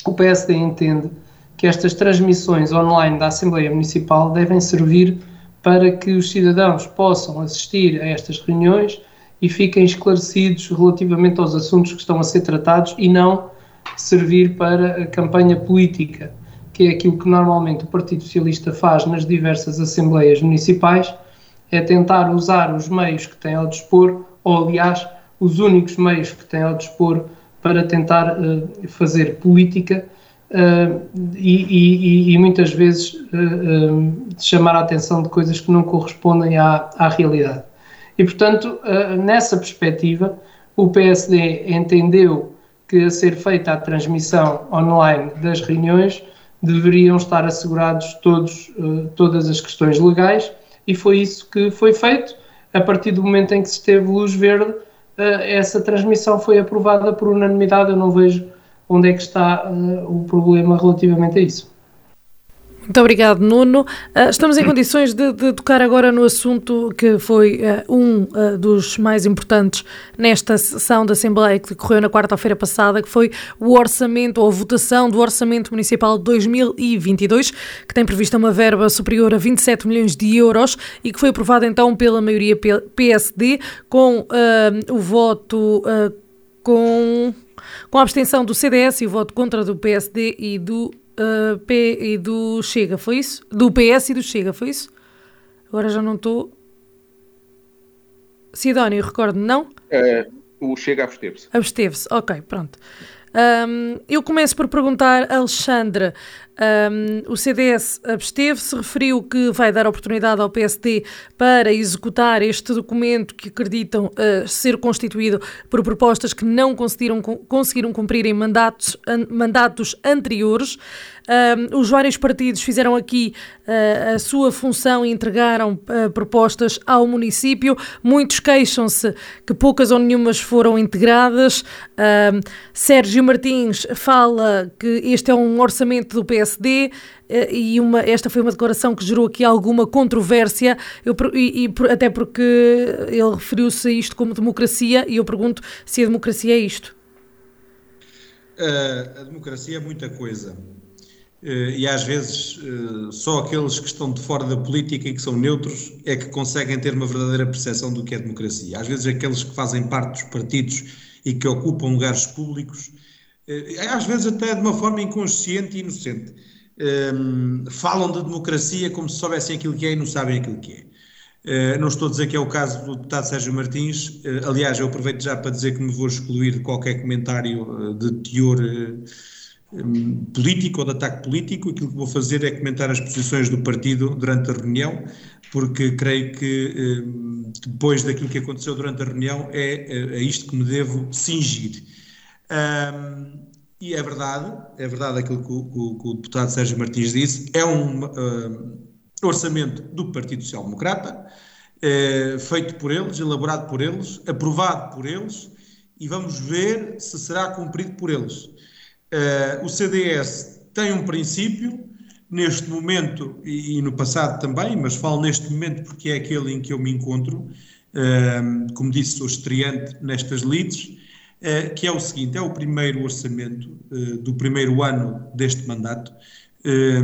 Speaker 5: o PSD entende que estas transmissões online da Assembleia Municipal devem servir para que os cidadãos possam assistir a estas reuniões e fiquem esclarecidos relativamente aos assuntos que estão a ser tratados e não servir para a campanha política, que é aquilo que normalmente o Partido Socialista faz nas diversas assembleias municipais, é tentar usar os meios que tem ao dispor, ou aliás, os únicos meios que tem ao dispor para tentar uh, fazer política uh, e, e, e, muitas vezes uh, chamar a atenção de coisas que não correspondem à, à realidade. E, portanto, nessa perspectiva, o PSD entendeu que a ser feita a transmissão online das reuniões deveriam estar assegurados todos, uh, todas as questões legais e foi isso que foi feito. A partir do momento em que se teve luz verde, uh, essa transmissão foi aprovada por unanimidade. Eu não vejo onde é que está uh, o problema relativamente a isso.
Speaker 1: Muito obrigado, Nuno. Uh, estamos em condições de, de, tocar agora no assunto que foi uh, um uh, dos mais importantes nesta sessão da Assembleia que decorreu na quarta-feira passada, que foi o orçamento ou a votação do Orçamento Municipal de 2022, que tem prevista uma verba superior a 27 milhões de euros e que foi aprovado então pela maioria PSD, com o voto com, com a abstenção do CDS e o voto contra do PSD e do uh, P e do Chega, foi isso? Do PS e do Chega, foi isso? Agora já não estou. Sidónio, recordo, não?
Speaker 3: É, o Chega absteve-se.
Speaker 1: Absteve-se, ok, pronto. Um, eu começo por perguntar, Alexandra, um, o CDS absteve-se, referiu que vai dar oportunidade ao PSD para executar este documento que acreditam uh, ser constituído por propostas que não conseguiram, conseguiram cumprir em mandatos, an, mandatos anteriores. Um, os vários partidos fizeram aqui uh, a sua função e entregaram uh, propostas ao município. Muitos queixam-se que poucas ou nenhumas foram integradas. Sérgio Martins fala que este é um orçamento do PSD eh, e uma, esta foi uma declaração que gerou aqui alguma controvérsia, eu, e, e, até porque ele referiu-se a isto como democracia, e eu pergunto se a democracia é isto.
Speaker 2: Uh, a democracia é muita coisa. Uh, e às vezes uh, só aqueles que estão de fora da política e que são neutros é que conseguem ter uma verdadeira percepção do que é democracia. Às vezes aqueles que fazem parte dos partidos e que ocupam lugares públicos às vezes até de uma forma inconsciente e inocente. Um, ehm, falam de democracia como se soubessem aquilo que é e não sabem aquilo que é. Uh, não estou a dizer que é o caso do deputado Sérgio Martins, uh, aliás, eu aproveito já para dizer que me vou excluir de qualquer comentário uh, de teor um, político ou de ataque político. Aquilo que vou fazer é comentar as posições do partido durante a reunião, porque creio que depois daquilo que aconteceu durante a reunião é a isto que me devo cingir. Um, e é verdade, é verdade aquilo que o, que, o, deputado Sérgio Martins disse, é um, um orçamento do Partido Social Democrata, é, feito por eles, elaborado por eles, aprovado por eles, e vamos ver se será cumprido por eles. Uh, o CDS tem um princípio, neste momento, e, no passado também, mas falo neste momento porque é aquele em que eu me encontro, como disse, sou estreante nestas eh, que é o seguinte: é o primeiro orçamento eh, do primeiro ano deste mandato. Eh,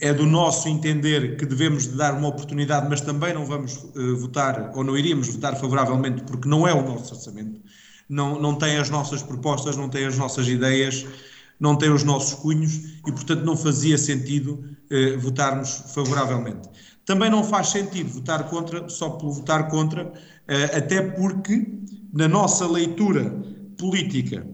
Speaker 2: é do nosso entender que devemos dar uma oportunidade, mas também não vamos votar, ou não iríamos votar favoravelmente, porque não é o nosso orçamento, não, não tem as nossas propostas, não tem as nossas ideias, não tem os nossos cunhos e, portanto, não fazia sentido votarmos favoravelmente. Também não faz sentido votar contra, só pelo votar contra, até porque, na nossa leitura política,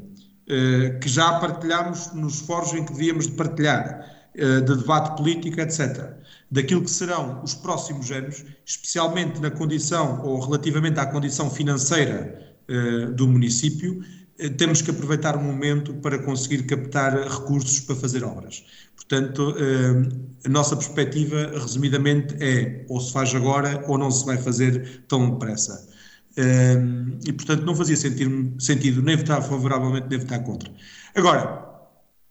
Speaker 2: eh, que já partilhámos nos fóruns em que devíamos de partilhar, eh, de debate político, etc., daquilo que serão os próximos anos, especialmente na condição ou relativamente à condição financeira eh, do município, temos que aproveitar o momento para conseguir captar recursos para fazer obras. Portanto, a nossa perspectiva, resumidamente, é ou se faz agora ou não se vai fazer tão depressa e, portanto, não fazia sentido, nem votar favoravelmente nem votar contra. Agora,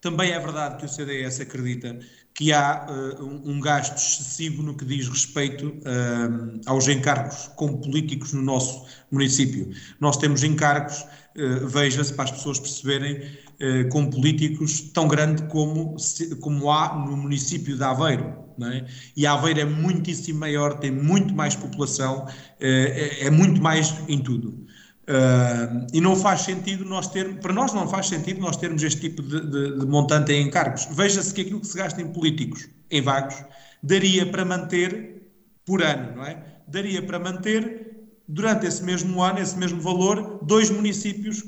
Speaker 2: também é verdade que o CDS acredita que há uh, um, gasto excessivo no que diz respeito uh, aos encargos como políticos no nosso município. Nós temos encargos, uh, veja-se para as pessoas perceberem, uh, com políticos tão grande como, como há no município de Aveiro é? E Aveiro é muitíssimo maior, tem muito mais população, é, é, é muito mais em tudo. Uh, e não faz sentido nós termos, para nós não faz sentido nós termos este tipo de, de, de montante em encargos. Veja-se que aquilo que se gasta em políticos, em vagos, daria para manter por ano, não é? Daria para manter durante esse mesmo ano, esse mesmo valor, dois municípios,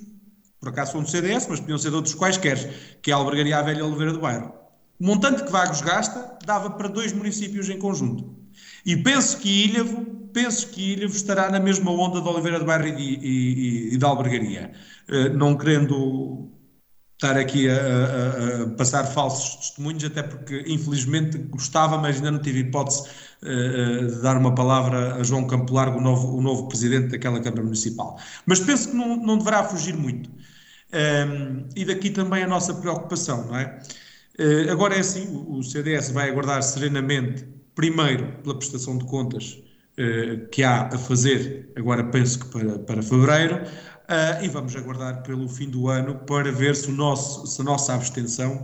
Speaker 2: por acaso são do CDS, mas podiam ser de outros quaisquer, que é a Albergaria Velha e Oliveira do Bairro. O montante que Vagos gasta dava para dois municípios em conjunto. E penso que Ilhavo, penso que Ilhavo estará na mesma onda de Oliveira de Bairro e, e, e, Albergaria. Uh, não querendo estar aqui a, a, a, passar falsos testemunhos, até porque infelizmente gostava, mas ainda não tive hipótese uh, de dar uma palavra a João Campo Largo, o novo, o novo presidente daquela Câmara Municipal. Mas penso que não, não deverá fugir muito. Ehm, e daqui também a nossa preocupação, não é? Uh, agora é assim, o, CDS vai aguardar serenamente, primeiro, pela prestação de contas uh, que há a fazer, agora penso que para, para fevereiro, uh, e vamos aguardar pelo fim do ano para ver se, o nosso, se a nossa abstenção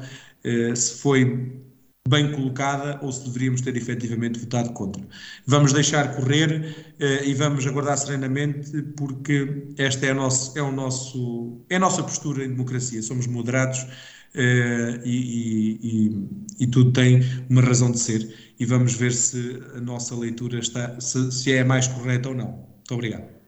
Speaker 2: se foi bem colocada ou se deveríamos ter efetivamente votado contra. Vamos deixar correr e vamos aguardar serenamente porque esta é, a nosso, é, o nosso, é a nossa postura em democracia. Somos moderados uh, e, e, e, tudo tem uma razão de ser e vamos ver se a nossa leitura está, se, se é mais correta ou não. Muito obrigado.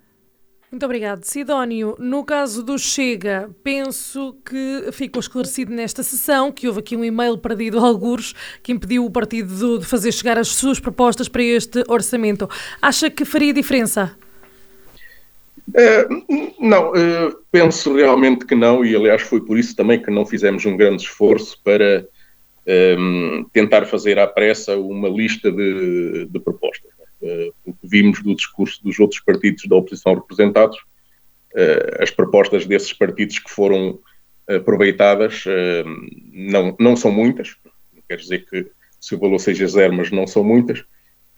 Speaker 1: Muito obrigado. Sidónio, no caso do Chega, penso que ficou esclarecido nesta sessão que houve aqui um e-mail perdido a algures que impediu o partido de fazer chegar as suas propostas para este orçamento. Acha que faria diferença?
Speaker 3: Uh, não, uh, penso realmente que não, e aliás foi por isso também que não fizemos um grande esforço para um, ehm, tentar fazer à pressa uma lista de, de propostas. Eh, o que vimos do discurso dos outros partidos da oposição representados, eh, as propostas desses partidos que foram aproveitadas eh, não, não são muitas, quer dizer que se o valor seja zero, mas não são muitas,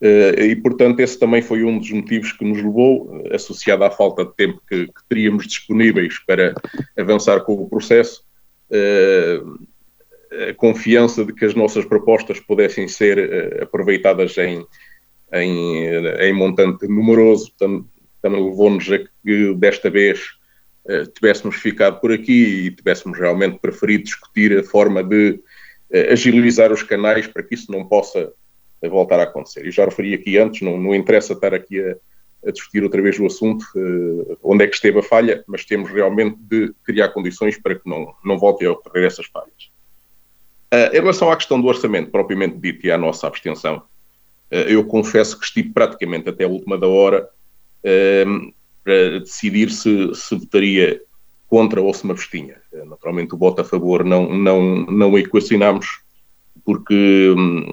Speaker 3: e portanto esse também foi um dos motivos que nos levou, associado à falta de tempo que, que teríamos disponíveis para avançar com o processo, a confiança de que as nossas propostas pudessem ser aproveitadas em, em, em montante numeroso, também levou-nos a que desta vez tivéssemos ficado por aqui e tivéssemos realmente preferido discutir a forma de agilizar os canais para que isso não possa uh, voltar a acontecer. E já referi aqui antes, não, não interessa estar aqui a, a discutir outra vez o assunto, onde é que esteve a falha, mas temos realmente de criar condições para que não, não voltem a ocorrer essas falhas. em relação à questão do orçamento propriamente dito e à nossa abstenção, eh, eu confesso que estive praticamente até a última da hora para decidir se, se votaria contra ou se me abstinha. Naturalmente o voto a favor não, não, não equacionamos porque hum,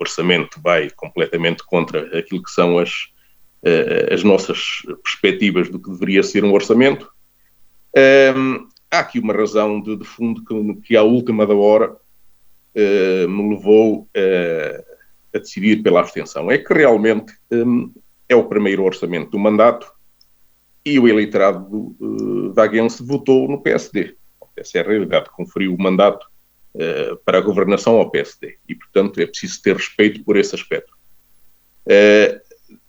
Speaker 3: orçamento vai completamente contra aquilo que são as, uh, as nossas perspectivas do que deveria ser um orçamento. Um, há aqui uma razão de, de fundo que, que à última da hora uh, me levou uh, a decidir pela abstenção. É que realmente um, é o primeiro orçamento do mandato e o eleitorado uh, vaguense votou no PSD. Essa é a realidade, conferiu o mandato uh, para a governação ao PSD e, portanto, é preciso ter respeito por esse aspecto. Uh,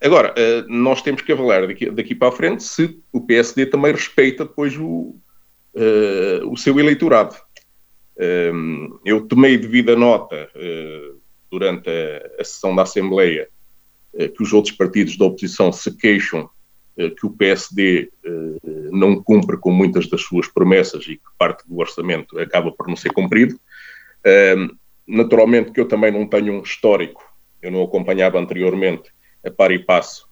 Speaker 3: agora, uh, nós temos que avaliar daqui, daqui, para a frente se o PSD também respeita depois o, o seu eleitorado. Eu tomei devida nota durante a, a sessão da Assembleia eh, que os outros partidos da oposição se queixam eh, que o PSD eh, não cumpre com muitas das suas promessas e que parte do orçamento acaba por não ser cumprido. Naturalmente que eu também não tenho um histórico, eu não acompanhava anteriormente a par e passo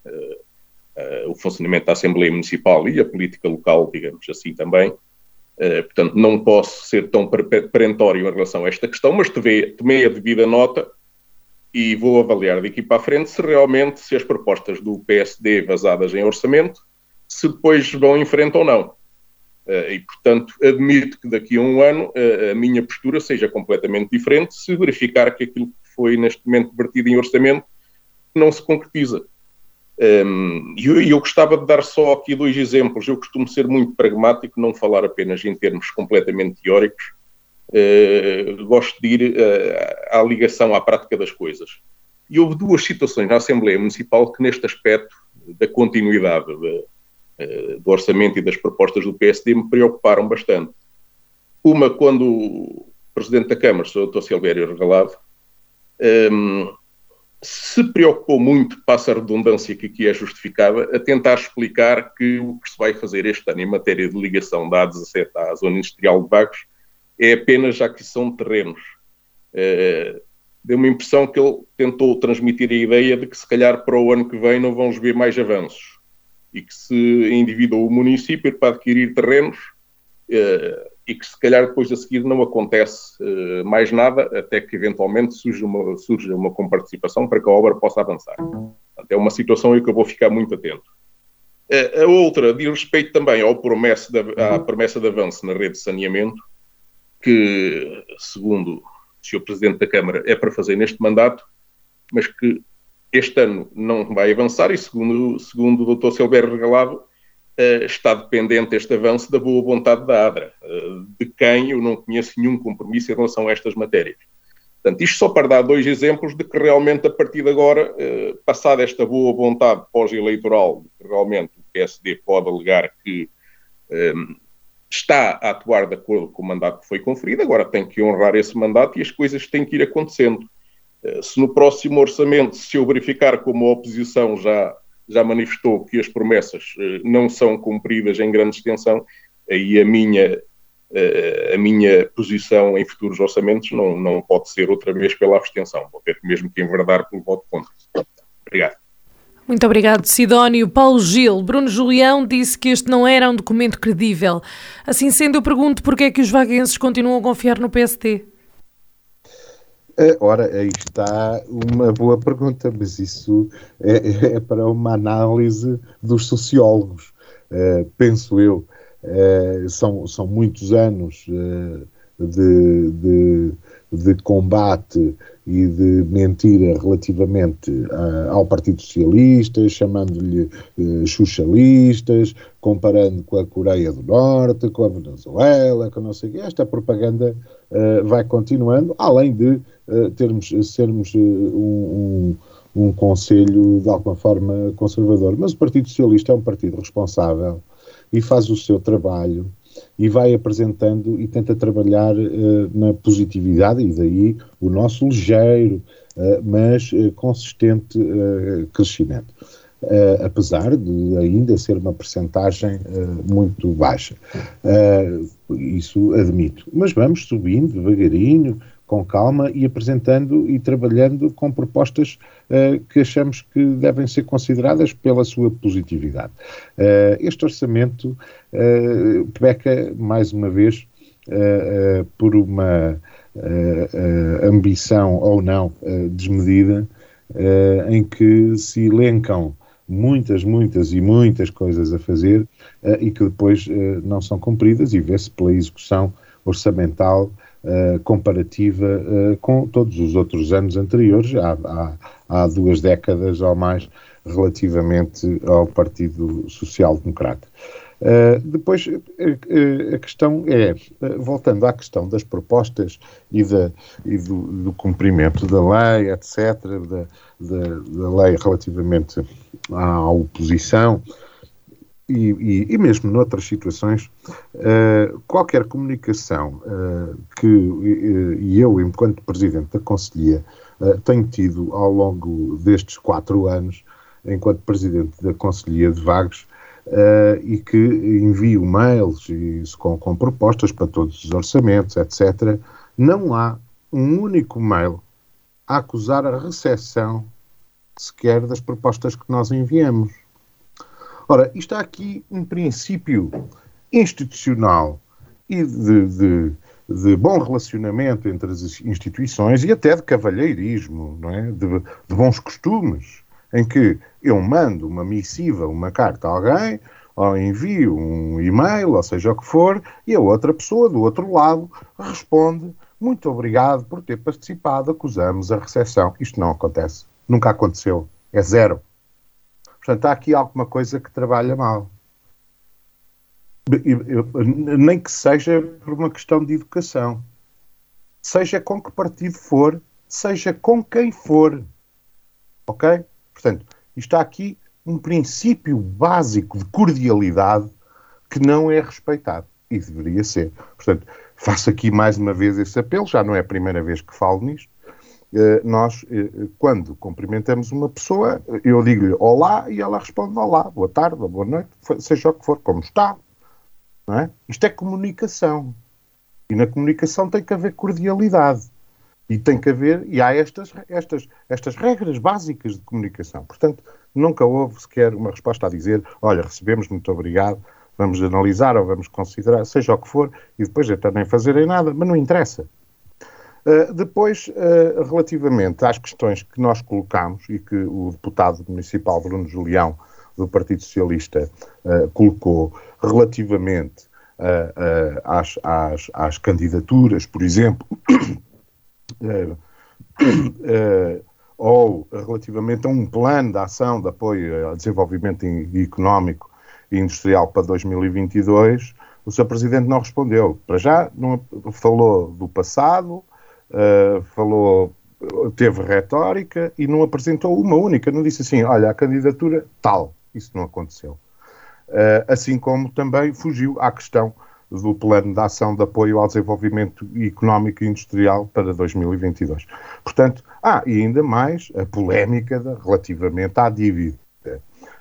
Speaker 3: o funcionamento da Assembleia Municipal e a política local, digamos assim também. Portanto, não posso ser tão perentório em relação a esta questão, mas tomei a devida nota e vou avaliar daqui para a frente se realmente se as propostas do PSD vazadas em orçamento se depois vão em frente ou não. Uh, e, portanto, admito que daqui a um ano uh, a minha postura seja completamente diferente se verificar que aquilo que foi neste momento vertido em orçamento não se concretiza. Um, e eu, eu, gostava de dar só aqui dois exemplos. Eu costumo ser muito pragmático, não falar apenas em termos completamente teóricos, Uh, gosto de ir uh, à ligação à prática das coisas. E houve duas situações na Assembleia Municipal que, neste aspecto da continuidade de, do orçamento e das propostas do PSD, me preocuparam bastante. Uma, quando o Presidente da Câmara, o Dr. Silvério Regalado, um, ehm, se preocupou muito, passa a redundância que aqui é justificada, a tentar explicar que o que se vai fazer este ano em matéria de ligação da A17 à Zona Industrial de Vagos é apenas a aquisição de terrenos. Uh, deu uma impressão que ele tentou transmitir a ideia de que se calhar para o ano que vem não vamos ver mais avanços e que se endividou o município para adquirir terrenos uh, e que se calhar depois a seguir não acontece uh, mais nada até que eventualmente surja uma, surja uma comparticipação para que a obra possa avançar. Portanto, é uma situação em que eu vou ficar muito atento. a outra diz respeito também ao promessa de, à promessa de avanço na rede de saneamento, que, segundo o Sr. Presidente da Câmara é para fazer neste mandato, mas que este ano não vai avançar e, segundo, segundo o Dr. Silvério Regalado, uh, está dependente este avanço da boa vontade da ADRA, uh, de quem eu não conheço nenhum compromisso em relação a estas matérias. Portanto, isto só para dar dois exemplos de que realmente, a partir de agora, uh, passada esta boa vontade pós-eleitoral, realmente o PSD pode alegar que um, está a atuar de acordo com o mandato que foi conferido, agora tem que honrar esse mandato e as coisas têm que ir acontecendo. Se no próximo orçamento se eu verificar como a oposição já já manifestou que as promessas eh, não são cumpridas em grande extensão, aí a minha, eh, a minha posição em futuros orçamentos não, não pode ser outra vez pela abstenção, vou ter mesmo que enverdar pelo voto contra. Obrigado.
Speaker 1: Muito obrigado, Sidónio. Paulo Gil, Bruno Julião disse que este não era um documento credível. Assim sendo, eu pergunto porquê é que os vaguenses continuam a confiar no PST?
Speaker 4: Ora, aí está uma boa pergunta, mas isso é, é para uma análise dos sociólogos, uh, penso eu. Uh, são, são muitos anos uh, de, de, de, combate e de mentira relativamente ao Partido Socialista, chamando-lhe uh, socialistas, comparando com a Coreia do Norte, com a Venezuela, com não sei o quê. Esta propaganda vai continuando, além de termos, sermos uh, um, um, um conselho de alguma forma conservador. Mas o Partido Socialista é um partido responsável e faz o seu trabalho e vai apresentando e tenta trabalhar uh, na positividade, e daí o nosso ligeiro, uh, mas uh, consistente crescimento. apesar de ainda ser uma percentagem muito baixa. isso admito. Mas vamos subindo devagarinho, com calma e apresentando e trabalhando com propostas uh, que achamos que devem ser consideradas pela sua positividade. Uh, este orçamento uh, peca, mais uma vez, por uma ambição ou não desmedida, em que se elencam muitas, muitas e muitas coisas a fazer e que depois não são cumpridas e vê-se pela execução orçamental uh, comparativa uh, com todos os outros anos anteriores, há, há, há, duas décadas ou mais, relativamente ao Partido Social Democrata. Uh, depois, a questão é, voltando à questão das propostas e, da, e do, do, cumprimento da lei, etc., da, da, da lei relativamente à oposição, e, e, e, mesmo noutras situações, uh, qualquer comunicação uh, que e eu, enquanto Presidente da Conselhia, uh, tenho tido ao longo destes quatro anos, enquanto Presidente da Conselhia de Vagos, e que envio mails e, com, com propostas para todos os orçamentos, etc., não há um único mail a acusar a recessão sequer das propostas que nós enviamos. Ora, está aqui um princípio institucional e de, de, de, bom relacionamento entre as instituições e até de cavalheirismo, não é? de, de bons costumes, em que eu mando uma missiva, uma carta a alguém, ou envio um e-mail, ou seja o que for, e a outra pessoa do outro lado responde muito obrigado por ter participado, acusamos a recepção. Isto não acontece. Nunca aconteceu. É zero. Portanto, há aqui alguma coisa que trabalha mal. Nem que seja por uma questão de educação. Seja com que partido for, seja com quem for. Ok? Portanto, está aqui um princípio básico de cordialidade que não é respeitado. E deveria ser. Portanto, faço aqui mais uma vez esse apelo, já não é a primeira vez que falo nisto. Eh, nós, eh, quando cumprimentamos uma pessoa, eu digo-lhe olá e ela responde olá, boa tarde, boa noite, seja o que for, como está. Não é? Isto é comunicação. E na comunicação tem que haver cordialidade. E tem que haver, e há estas, estas, estas regras básicas de comunicação. Portanto, nunca houve sequer uma resposta a dizer: olha, recebemos, muito obrigado, vamos analisar ou vamos considerar, seja o que for, e depois até nem fazerem nada, mas não interessa. Uh, depois, uh, relativamente às questões que nós colocamos e que o deputado municipal Bruno Julião, do Partido Socialista, uh, colocou relativamente às, às, às, candidaturas, por exemplo, ou relativamente a um plano de ação de apoio ao desenvolvimento económico e industrial para 2022, o Sr. Presidente não respondeu. Para já, não, falou do passado, uh, falou, teve retórica e não apresentou uma única, não disse assim, olha, a candidatura tal. Isso não aconteceu. Uh, assim como também fugiu à questão do Plano de Ação de Apoio ao Desenvolvimento Económico e Industrial para 2022. Portanto, há ah, e ainda mais a polémica relativamente à dívida.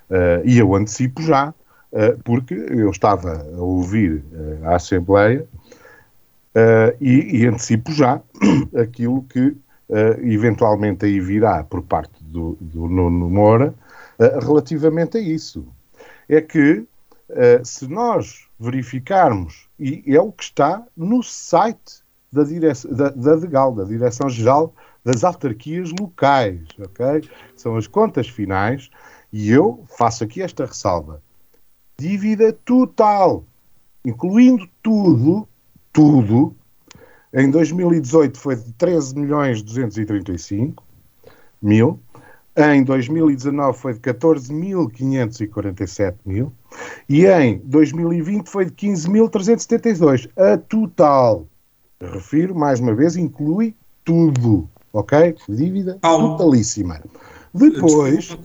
Speaker 4: Uh, e eu antecipo já, uh, porque eu estava a ouvir uh, a Assembleia e, e, antecipo já aquilo que eventualmente aí virá por parte do, do Nuno Moura relativamente a isso. É que se nós verificarmos, e é o que está no site da, direção, da, da da Direção-Geral das Autarquias Locais, ok? São as contas finais, e eu faço aqui esta ressalva. Dívida total, incluindo tudo, tudo, em 2018 foi de 13 milhões 235 mil, em 2019 foi de 14.547 mil e em 2020 foi de 15.372. A total, refiro mais uma vez, inclui tudo, ok? Dívida Paulo, totalíssima. Depois,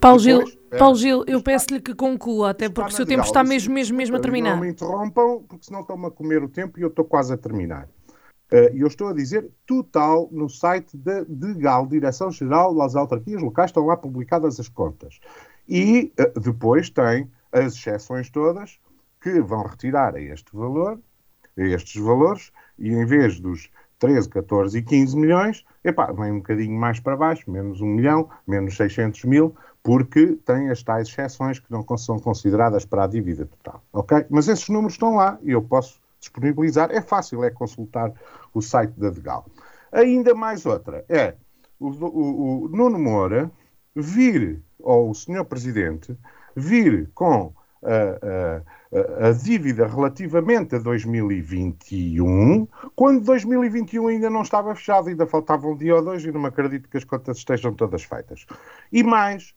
Speaker 1: Paulo Gil, Paulo Gil, eu peço-lhe que conclua, até porque o seu tempo está mesmo, mesmo, mesmo a terminar.
Speaker 4: Não me interrompam, porque senão estão-me a comer o tempo e eu estou quase a terminar. Uh, eu estou a dizer total no site da DEGAL, Direção-Geral das Autarquias Locais, estão lá publicadas as contas. E uh, depois tem as exceções todas que vão retirar a este valor, a estes valores, e em vez dos 13, 14 e 15 milhões, epá, vem um bocadinho mais para baixo, menos 1 milhão, menos 600 mil, porque tem as tais exceções que não são consideradas para a dívida total, ok? Mas esses números estão lá e eu posso disponibilizar. É fácil, é consultar o site da Degal. Ainda mais outra, é o, o, o Nuno Moura vir, ou o Sr. Presidente, vir com a, a, a, dívida relativamente a 2021, quando 2021 ainda não estava fechado, ainda faltava um dia ou dois e não me acredito que as contas estejam todas feitas. E mais,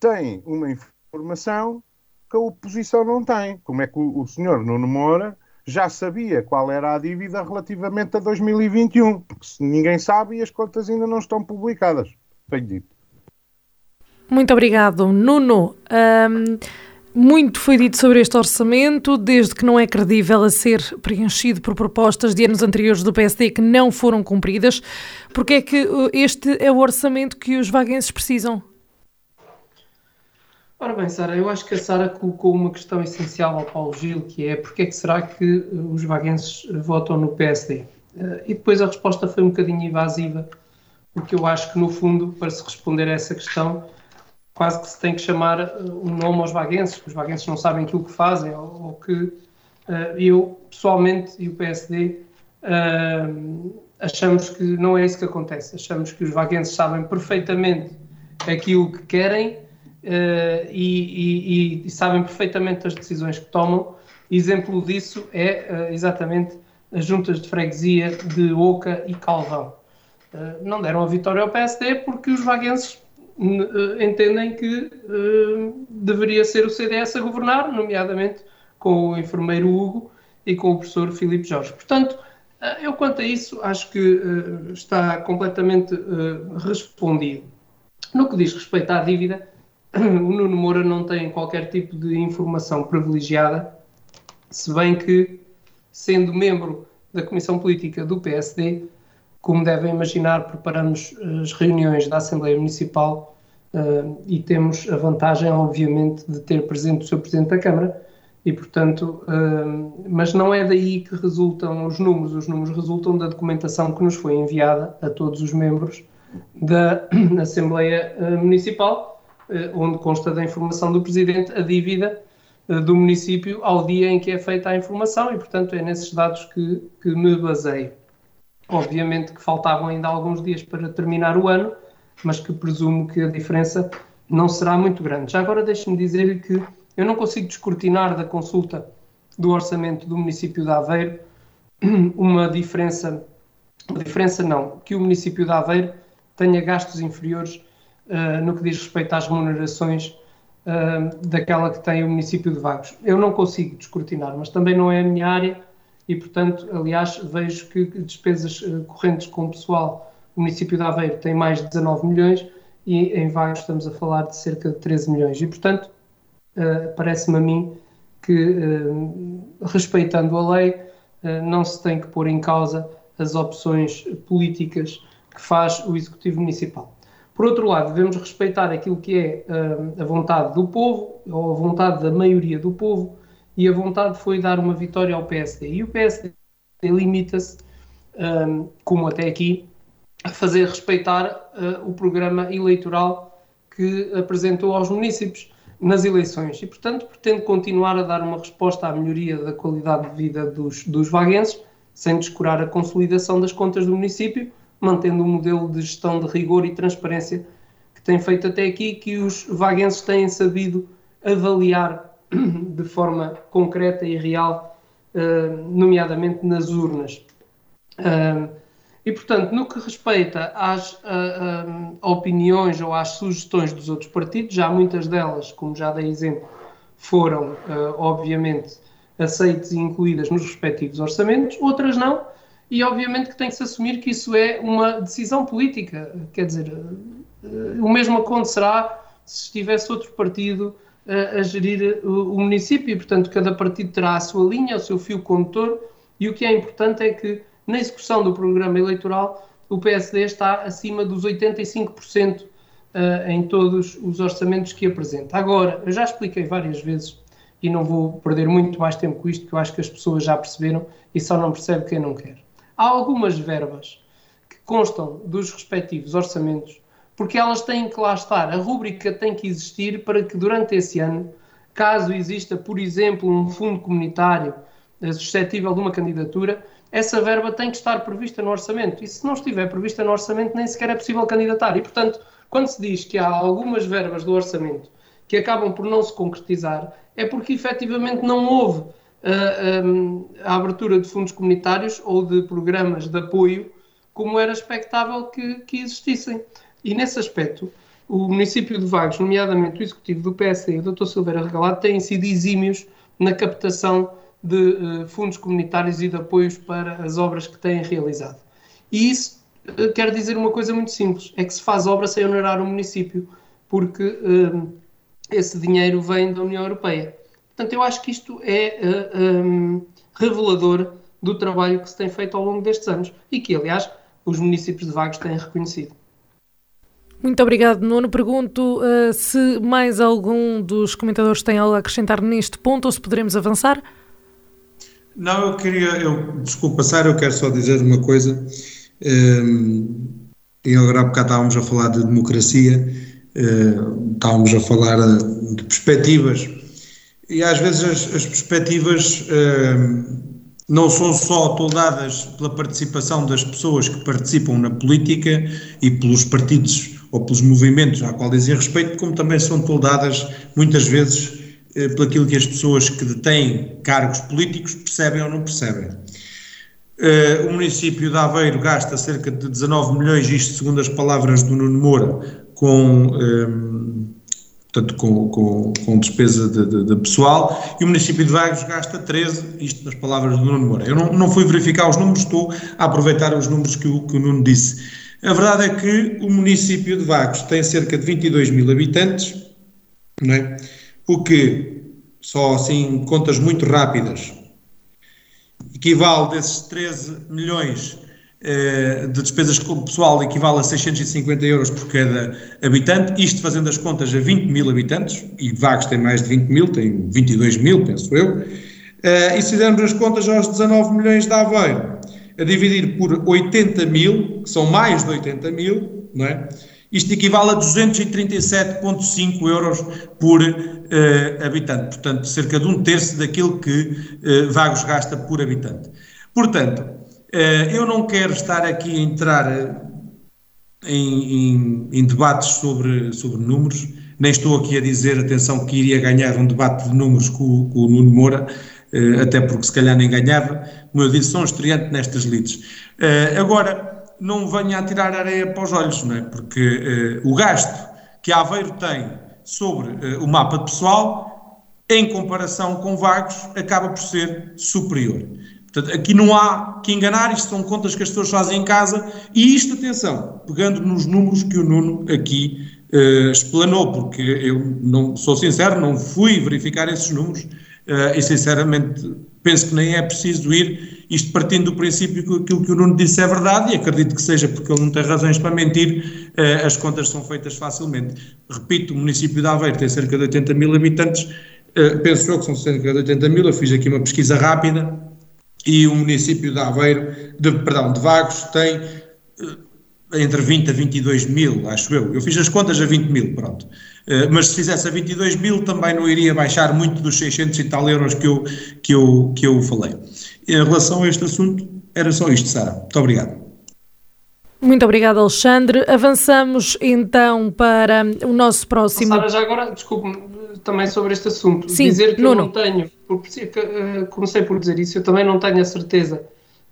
Speaker 4: tem uma informação que a oposição não tem. Como é que o, o senhor Nuno Moura já sabia qual era a dívida relativamente a 2021, porque se ninguém sabe e as contas ainda não estão publicadas. Tenho dito.
Speaker 1: Muito obrigado, Nuno. Um, muito foi dito sobre este orçamento, desde que não é credível a ser preenchido por propostas de anos anteriores do PSD que não foram cumpridas. Porque é que uh, este é o orçamento que os vaguenses precisam?
Speaker 5: Ora bem, Sara, eu acho que a Sara colocou uma questão essencial ao Paulo Gil, que é porque é que será que uh, os vaguenses votam no PSD? E depois a resposta foi um bocadinho invasiva, porque eu acho que, no fundo, para se responder a essa questão, quase que se tem que chamar uh, um nome aos vaguenses, os vaguenses não sabem aquilo que fazem, ou, ou que uh, eu, pessoalmente, e o PSD, uh, achamos que não é isso que acontece. Achamos que os vaguenses sabem perfeitamente aquilo que querem uh, e, e, e, sabem perfeitamente as decisões que tomam. Exemplo disso é uh, exatamente as juntas de freguesia de Oca e Calvão. Uh, não deram a vitória ao PSD porque os vaguenses entendem que deveria ser o CDS a governar, nomeadamente com o enfermeiro Hugo e com o professor Filipe Jorge. Portanto, eu quanto a isso acho que está completamente respondido. No que diz respeito à dívida, o Nuno Moura não tem qualquer tipo de informação privilegiada, se bem que, sendo membro da Comissão Política do PSD, como devem imaginar, preparamos as reuniões da Assembleia Municipal uh, e temos a vantagem, obviamente, de ter presente o Sr. Presidente da Câmara e, portanto, uh, mas não é daí que resultam os números, os números resultam da documentação que nos foi enviada a todos os membros da Assembleia Municipal eh, onde consta da informação do Presidente a dívida eh, do município ao dia em que é feita a informação e, portanto, é nesses dados que, que me baseio. Obviamente que faltavam ainda alguns dias para terminar o ano, mas que presumo que a diferença não será muito grande. Já agora deixe-me dizer que eu não consigo descortinar da consulta do orçamento do município de Aveiro uma diferença a diferença não, que o município de Aveiro tenha gastos inferiores uh, no que diz respeito às remunerações uh, daquela que tem o município de Vagos. Eu não consigo descortinar, mas também não é a minha área e, portanto, aliás, vejo que despesas uh, correntes com pessoal, o município de Aveiro tem mais de 19 milhões e em Vagos estamos a falar de cerca de 13 milhões. E, portanto, parece-me a mim que, respeitando a lei, não se tem que pôr em causa as opções políticas que faz o Executivo Municipal. Por outro lado, devemos respeitar aquilo que é a vontade do povo, ou a vontade da maioria do povo, e a vontade foi dar uma vitória ao PSD. E o PSD limita-se, um, como até aqui, a fazer respeitar uh, o programa eleitoral que apresentou aos municípios nas eleições. E, portanto, pretende continuar a dar uma resposta à melhoria da qualidade de vida dos, dos vaguenses, sem descurar a consolidação das contas do município, mantendo o modelo de gestão de rigor e transparência que tem feito até aqui, que os vaguenses têm sabido avaliar de forma concreta e real, uh, nomeadamente nas urnas. E, portanto, no que respeita às opiniões ou às sugestões dos outros partidos, já muitas delas, como já dei exemplo, foram, obviamente, aceites e incluídas nos respectivos orçamentos, outras não, e obviamente que tem que se assumir que isso é uma decisão política. Quer dizer, eh, o mesmo acontecerá se estivesse outro partido a, eh, a gerir o, o, município, e portanto cada partido terá a sua linha, o seu fio condutor, e o que é importante é que na execução do programa eleitoral o PSD está acima dos 85% uh, em todos os orçamentos que apresenta. Agora, eu já expliquei várias vezes e não vou perder muito mais tempo com isto, que eu acho que as pessoas já perceberam e só não percebe quem não quer. Há algumas verbas que constam dos respectivos orçamentos, porque elas têm que lá estar, a rúbrica tem que existir para que durante esse ano, caso exista, por exemplo, um fundo comunitário eh, suscetível de uma candidatura, essa verba tem que estar prevista no orçamento. E se não estiver prevista no orçamento, nem sequer é possível candidatar. E, portanto, quando se diz que há algumas verbas do orçamento que acabam por não se concretizar, é porque efetivamente não houve a, a, abertura de fundos comunitários ou de programas de apoio como era expectável que, que existissem. E nesse aspecto, o município de Vagos, nomeadamente o executivo do PSD, o Dr. Silveira Regalado, têm sido exímios na captação de uh, fundos comunitários e de apoios para as obras que têm realizado. E isso uh, quer dizer uma coisa muito simples: é que se faz obra sem onerar o município, porque uh, esse dinheiro vem da União Europeia. Portanto, eu acho que isto é um, revelador do trabalho que se tem feito ao longo destes anos e que, aliás, os municípios de Vagos têm reconhecido.
Speaker 1: Muito obrigado, Nuno. Pergunto uh, se mais algum dos comentadores tem algo a acrescentar neste ponto ou se poderemos avançar.
Speaker 2: Não, eu queria, eu, desculpa, Sara, eu quero só dizer uma coisa. Um, e agora há bocado estávamos a falar de democracia, uh, estávamos a falar de perspectivas e às vezes as, as perspectivas uh, não são só toldadas pela participação das pessoas que participam na política e pelos partidos ou pelos movimentos a qual dizem respeito, como também são toldadas muitas vezes uh, pelo aquilo que as pessoas que detêm cargos políticos percebem ou não percebem. Uh, o município de Aveiro gasta cerca de 19 milhões, isto segundo as palavras do Nuno Moura, com portanto, com, com, com despesa de, de, de, pessoal, e o município de Vagos gasta 13, isto nas palavras do Nuno Moura. Eu não, não fui verificar os números, estou a aproveitar os números que o, que o Nuno disse. A verdade é que o município de Vagos tem cerca de 22 mil habitantes, não é? o que, só assim, contas muito rápidas, equivale desses 13 milhões eh, de despesas com pessoal equivale a 650 euros por cada habitante, isto fazendo as contas a 20 mil habitantes, e Vagos tem mais de 20 mil, tem 22 mil, penso eu, eh, e se fizermos as contas aos 19 milhões de Aveiro, a dividir por 80 mil, que são mais de 80 mil, não é? Isto equivale a 237,5 euros por uh, habitante, portanto, cerca de um terço daquilo que uh, Vagos gasta por habitante. Portanto, eh, eu não quero estar aqui a entrar eh, em, em, em, debates sobre, sobre números, nem estou aqui a dizer, atenção, que iria ganhar um debate de números com, com o Nuno Moura. Até porque se calhar nem ganhava, como eu disse, são estreante nestas lides. Agora, não venha a tirar areia para os olhos, não é? porque o gasto que Aveiro tem sobre o mapa de pessoal, em comparação com Vagos, acaba por ser superior. Portanto, aqui não há que enganar, isto são contas que as pessoas fazem em casa, e isto, atenção, pegando nos números que o Nuno aqui uh, explanou, porque eu não sou sincero, não fui verificar esses números, e sinceramente penso que nem é preciso ir, isto partindo do princípio que aquilo que o Nuno disse é verdade, e acredito que seja porque ele não tem razões para mentir, uh, as contas são feitas facilmente. Repito, o município de Aveiro tem cerca de 80 mil habitantes, penso eu que são cerca de 80 mil, eu fiz aqui uma pesquisa rápida, e o município de Aveiro, de, perdão, de Vagos, tem eh, entre 20 a 22 mil, acho eu. Eu fiz as contas a 20 mil, pronto. Uh, mas se fizesse a 22 mil também não iria baixar muito dos 600 e tal euros que eu, que eu, que eu falei. Em relação a este assunto, era só isto, Sara. Muito obrigado.
Speaker 1: Muito obrigado, Alexandre. Avançamos então para o nosso próximo.
Speaker 5: Sara, já agora, desculpe também sobre este assunto. Sim, Dizer que Nuno. eu não tenho, por, eh, comecei por dizer isso, eu também não tenho a certeza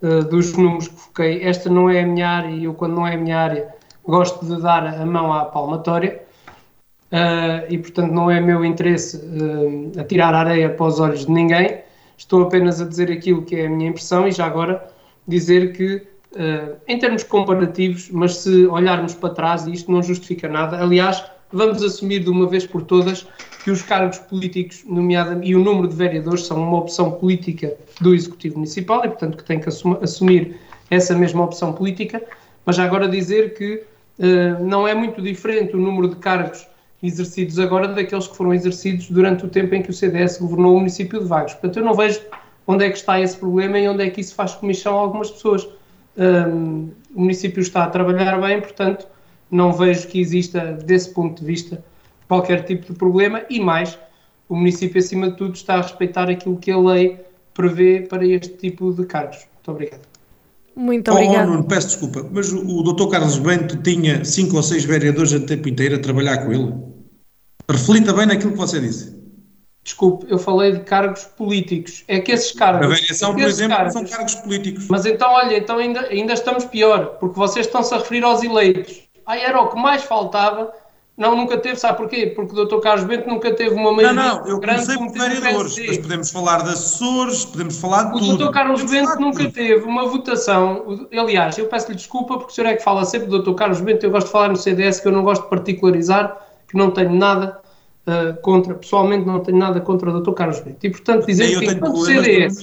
Speaker 5: uh, dos números que foquei. Esta não é a minha área e eu, quando não é a minha área, gosto de dar a mão à palmatória. Uh, e portanto não é meu interesse uh, atirar areia para os olhos de ninguém. Estou apenas a dizer aquilo que é a minha impressão e já agora dizer que, uh, em termos comparativos, mas se olharmos para trás, isto não justifica nada, aliás, vamos assumir de uma vez por todas que os cargos políticos, nomeadamente, e o número de vereadores, são uma opção política do Executivo Municipal e, portanto, que tem que assumir essa mesma opção política, mas já agora dizer que uh, não é muito diferente o número de cargos exercidos agora daqueles que foram exercidos durante o tempo em que o CDS governou o município de Vagos. Portanto, eu não vejo onde é que está esse problema e onde é que isso faz comissão a algumas pessoas. Um, o município está a trabalhar bem, portanto, não vejo que exista, desse ponto de vista, qualquer tipo de problema e mais, o município, acima de tudo, está a respeitar aquilo que a lei prevê para este tipo de cargos. Muito obrigado.
Speaker 1: Muito obrigado.
Speaker 2: Oh, Nuno, peço desculpa, mas o, o Dr. Carlos Bento tinha cinco ou seis vereadores a tempo inteiro a trabalhar com ele? Reflita bem naquilo que você disse.
Speaker 5: Desculpe, eu falei de cargos políticos. É que esses cargos.
Speaker 2: A variação, por exemplo, cargos, são cargos políticos.
Speaker 5: Mas então, olha, então ainda, ainda estamos pior, porque vocês estão-se a referir aos eleitos. Aí era o que mais faltava. Não, nunca teve, sabe porquê? Porque o Dr. Carlos Bento nunca teve uma maioria
Speaker 2: Não, não, eu comecei por vereadores, mas podemos falar de assessores, podemos falar de
Speaker 5: o
Speaker 2: tudo.
Speaker 5: Dr. Carlos Bento nunca teve uma votação, aliás, eu peço-lhe desculpa porque o senhor é que fala sempre do Dr. Carlos Bento, eu gosto de falar no CDS que eu não gosto de particularizar, que não tenho nada uh, contra, pessoalmente não tenho nada contra o Dr. Carlos Bento. E portanto dizer que enquanto, o CDS,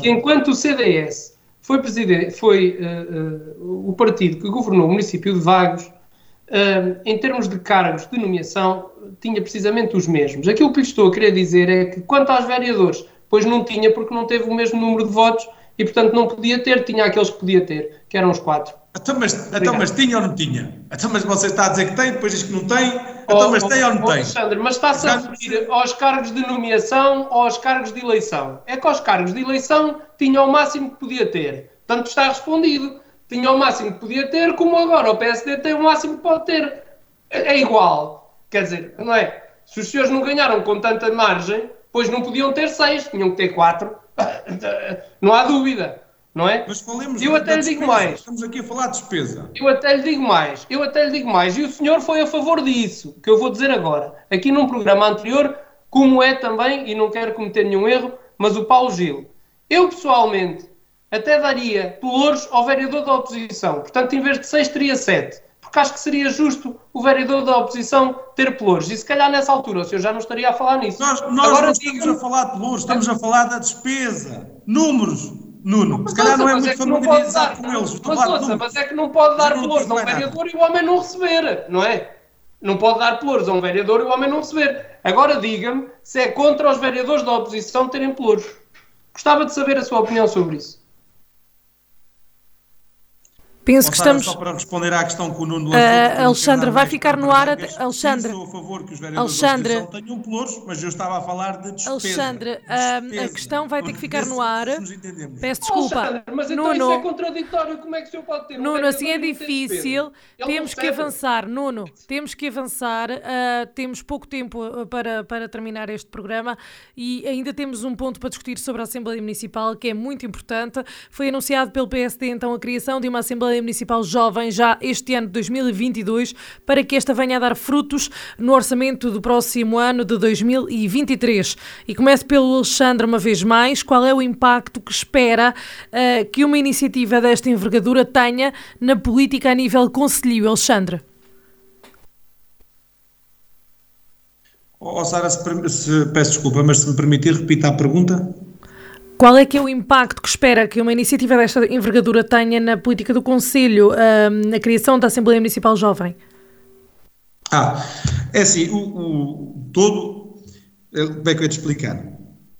Speaker 5: que enquanto o CDS foi, presidente, foi uh, uh, o partido que governou o município de Vagos, em termos de cargos de nomeação, tinha precisamente os mesmos. Aquilo que lhe estou a querer dizer é que, quanto aos vereadores, pois não tinha, porque não teve o mesmo número de votos e, portanto, não podia ter, tinha aqueles que podia ter, que eram os quatro.
Speaker 2: Então mas, então, mas tinha ou não tinha? Então, mas você está a dizer que tem, depois diz que não tem. Então, oh, mas tem ou não oh, tem?
Speaker 5: Alexandre, mas está-se a referir aos cargos de nomeação ou aos cargos de eleição? É que aos cargos de eleição tinha o máximo que podia ter. Portanto, está respondido tinha o máximo que podia ter, como agora o PSD tem o máximo que pode ter. É, é igual. Quer dizer, não é? Se os senhores não ganharam com tanta margem, pois não podiam ter seis, tinham que ter quatro. não há dúvida. Não é?
Speaker 2: Mas falemos
Speaker 5: eu até lhe digo mais.
Speaker 2: Estamos aqui a falar de despesa.
Speaker 5: Eu até lhe digo mais. Eu até lhe digo mais. E o senhor foi a favor disso, que eu vou dizer agora. Aqui num programa anterior, como é também, e não quero cometer nenhum erro, mas o Paulo Gil. Eu pessoalmente até daria pelouros ao vereador da oposição. Portanto, em vez de 6, teria 7. Porque acho que seria justo o vereador da oposição ter pelouros. E se calhar nessa altura o senhor já não estaria a falar nisso.
Speaker 2: Nós, nós Agora, não estamos a falar de pelouros, estamos a falar da despesa. Números. Nuno, mas se calhar não é muito é familiarizado com eles.
Speaker 5: Mas, ouça, mas é que não pode dar pelouros a um vereador e o homem não receber, não é? Não pode dar pelouros a um vereador e o homem não receber. Agora diga-me se é contra os vereadores da oposição terem pelouros. Gostava de saber a sua opinião sobre isso.
Speaker 1: Penso que estamos.
Speaker 2: Só para responder à questão que o Nuno
Speaker 1: lançou. Uh, Alexandre, vai ficar no ar. Alexandre.
Speaker 2: Sou a favor que os vereadores Alexandre. da tenham pelouros, mas eu estava a falar de despesa.
Speaker 1: Alexandre, uh, a questão vai ter que ficar no ar. Peço desculpa.
Speaker 5: Alexandre, mas então Nuno, isso é contraditório. Como é que o senhor pode ter?
Speaker 1: Nuno, assim é difícil. Temos que avançar. Nuno, temos que avançar. Uh, temos pouco tempo para, para terminar este programa e ainda temos um ponto para discutir sobre a Assembleia Municipal que é muito importante. Foi anunciado pelo PSD então a criação de uma Assembleia Assembleia Municipal Jovem já este ano de 2022 para que esta venha a dar frutos no orçamento do próximo ano de 2023. E começo pelo Alexandre uma vez mais. Qual é o impacto que espera uh, que uma iniciativa desta envergadura tenha na política a nível conselho, Alexandre?
Speaker 2: Oh, Sara, se, se, peço desculpa, mas se me permitir, repita a pergunta.
Speaker 1: Qual é que é o impacto que espera que uma iniciativa desta envergadura tenha na política do Conselho, na criação da Assembleia Municipal Jovem?
Speaker 2: Ah, é assim, o, o, todo, eh, como é que eu ia te explicar?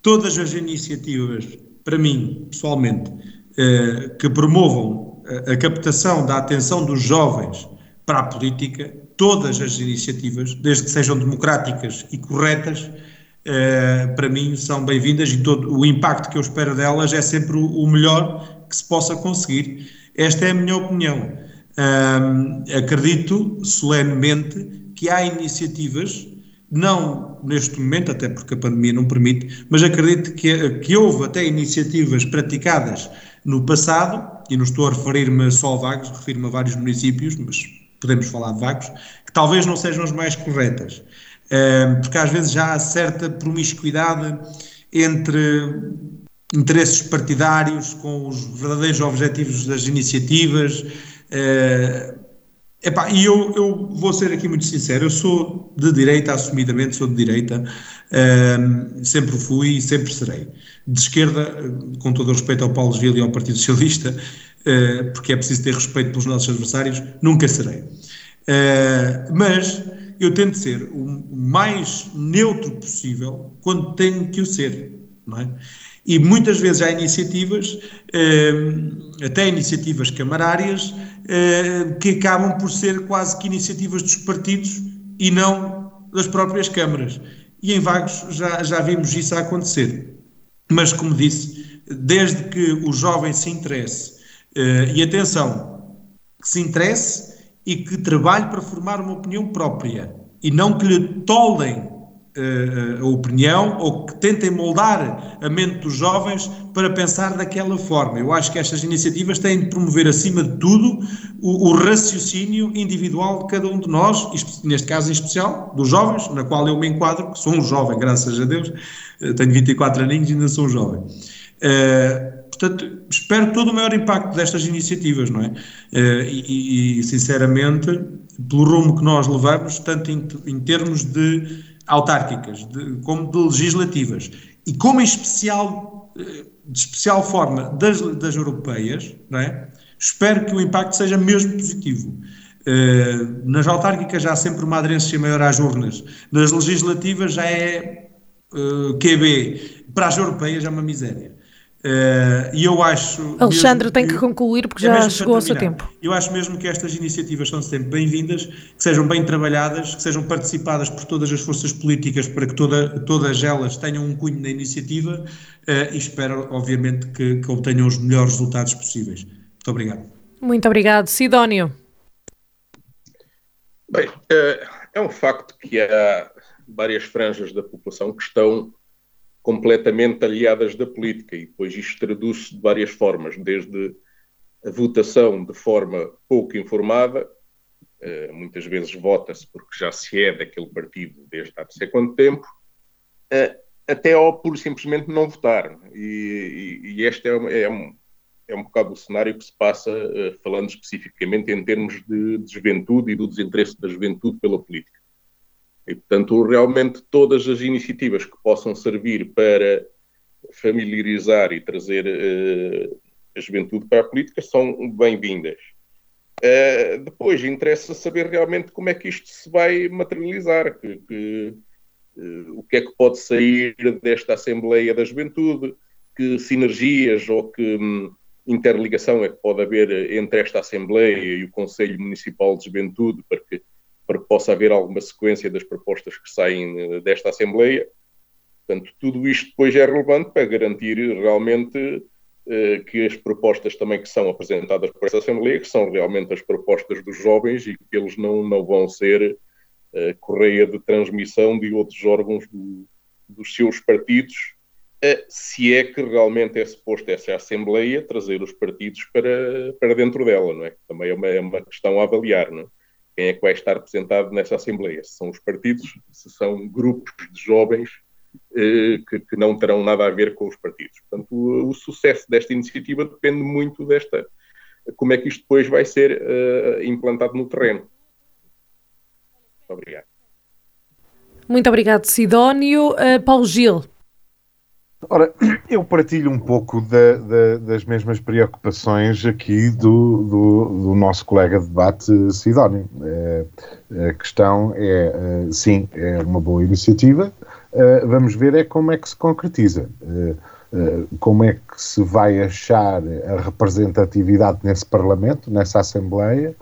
Speaker 2: Todas as iniciativas, para mim, pessoalmente, eh, que promovam a, a captação da atenção dos jovens para a política, todas as iniciativas, desde que sejam democráticas e corretas, uh, para mim são bem-vindas e todo o impacto que eu espero delas é sempre o, o melhor que se possa conseguir. Esta é a minha opinião. acredito solenemente que há iniciativas, não neste momento, até porque a pandemia não permite, mas acredito que, que houve até iniciativas praticadas no passado, e não estou a referir-me só a Vagos, refiro-me a vários municípios, mas podemos falar de Vagos, que talvez não sejam as mais corretas porque às vezes já há certa promiscuidade entre interesses partidários com os verdadeiros objetivos das iniciativas. Epá, e eu, eu vou ser aqui muito sincero, eu sou de direita, assumidamente sou de direita, sempre fui e sempre serei. De esquerda, com todo o respeito ao Paulo Gil e ao Partido Socialista, uh, porque é preciso ter respeito pelos nossos adversários, nunca serei. Uh, mas eu tento ser o mais neutro possível quando tenho que o ser, não é? E muitas vezes há iniciativas, eh, até iniciativas camarárias, eh, que acabam por ser quase que iniciativas dos partidos e não das próprias câmaras. E em Vagos já, já vimos isso a acontecer. Mas, como disse, desde que o jovem se interesse, eh, e atenção, que se interesse e que trabalhe para formar uma opinião própria e não que lhe toldem uh, a opinião ou que tentem moldar a mente dos jovens para pensar daquela forma. Eu acho que estas iniciativas têm de promover, acima de tudo, o, o raciocínio individual de cada um de nós, neste caso em especial, dos jovens, na qual eu me enquadro, que sou um jovem, graças a Deus, tenho 24 aninhos e ainda sou um jovem. Uh, Portanto, espero todo o maior impacto destas iniciativas, não é? Eh, e, e, sinceramente, pelo rumo que nós levamos, tanto em, em termos de autárquicas de, como de legislativas, e como em especial, eh, de especial forma das, das europeias, não é? Espero que o impacto seja mesmo positivo. Uh, nas autárquicas já há sempre uma aderência maior às urnas, nas legislativas já é QB, para as europeias é uma miséria. Uh, e eu acho.
Speaker 1: Alexandre tem que, que concluir porque é já chegou ao seu tempo.
Speaker 2: Eu acho mesmo que estas iniciativas são sempre bem-vindas, que sejam bem trabalhadas, que sejam participadas por todas as forças políticas para que toda, todas elas tenham um cunho na iniciativa uh, e espero, obviamente, que, que obtenham os melhores resultados possíveis. Muito obrigado.
Speaker 1: Muito obrigado. Sidónio.
Speaker 3: Bem, uh, é um facto que há várias franjas da população que estão completamente aliadas da política e depois isto traduz-se de várias formas, desde a votação de forma pouco informada, uh, muitas vezes vota-se porque já se é daquele partido desde há não sei quanto tempo, até ao por simplesmente não votar. E, e, e este é, é, um, é um bocado o cenário que se passa, uh, falando especificamente em termos de, de juventude e do desinteresse da juventude pela política. E, portanto, realmente todas as iniciativas que possam servir para familiarizar e trazer uh, a juventude para a política são bem-vindas. Uh, depois, interessa saber realmente como é que isto se vai materializar, que, que, uh, o que é que pode sair desta Assembleia da Juventude, que sinergias ou que, um, interligação é que pode haver entre esta Assembleia e o Conselho Municipal de Juventude para que, para que possa haver alguma sequência das propostas que saem desta Assembleia. Portanto, tudo isto depois é relevante para garantir realmente eh, que as propostas também que são apresentadas por essa Assembleia, que são realmente as propostas dos jovens e que eles não, não vão ser eh, correia de transmissão de outros órgãos do, dos seus partidos, eh, se é que realmente é suposto essa Assembleia trazer os partidos para, para dentro dela, não é? Também é uma, é uma questão a avaliar, não é? Quem é que vai estar representado nessa Assembleia? Se são os partidos, se são grupos de jovens eh, que, que, não terão nada a ver com os partidos. Portanto, o, o, sucesso desta iniciativa depende muito desta, como é que isto depois vai ser uh, implantado no terreno. Muito obrigado.
Speaker 1: Muito obrigado, Sidónio. Uh, Paulo Gil.
Speaker 4: Ora, eu partilho um pouco da, da, das mesmas preocupações aqui do, do, do nosso colega de debate, Sidónio. É, a questão é, sim, é uma boa iniciativa, uh, vamos ver é como é que se concretiza. Como é que se vai achar a representatividade nesse Parlamento, nessa Assembleia,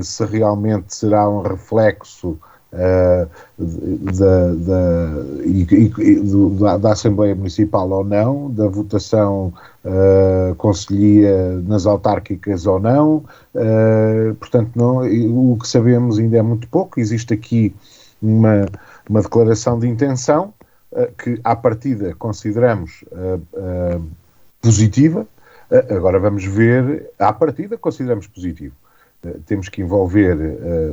Speaker 4: se realmente será um reflexo da, da, e, e, da, da, Assembleia Municipal ou não, da votação uh, conselhia nas autárquicas ou não, uh, portanto, não, o que sabemos ainda é muito pouco. Existe aqui uma, uma declaração de intenção uh, que, à partida, consideramos positiva. agora vamos ver, à partida, consideramos positivo. Temos que envolver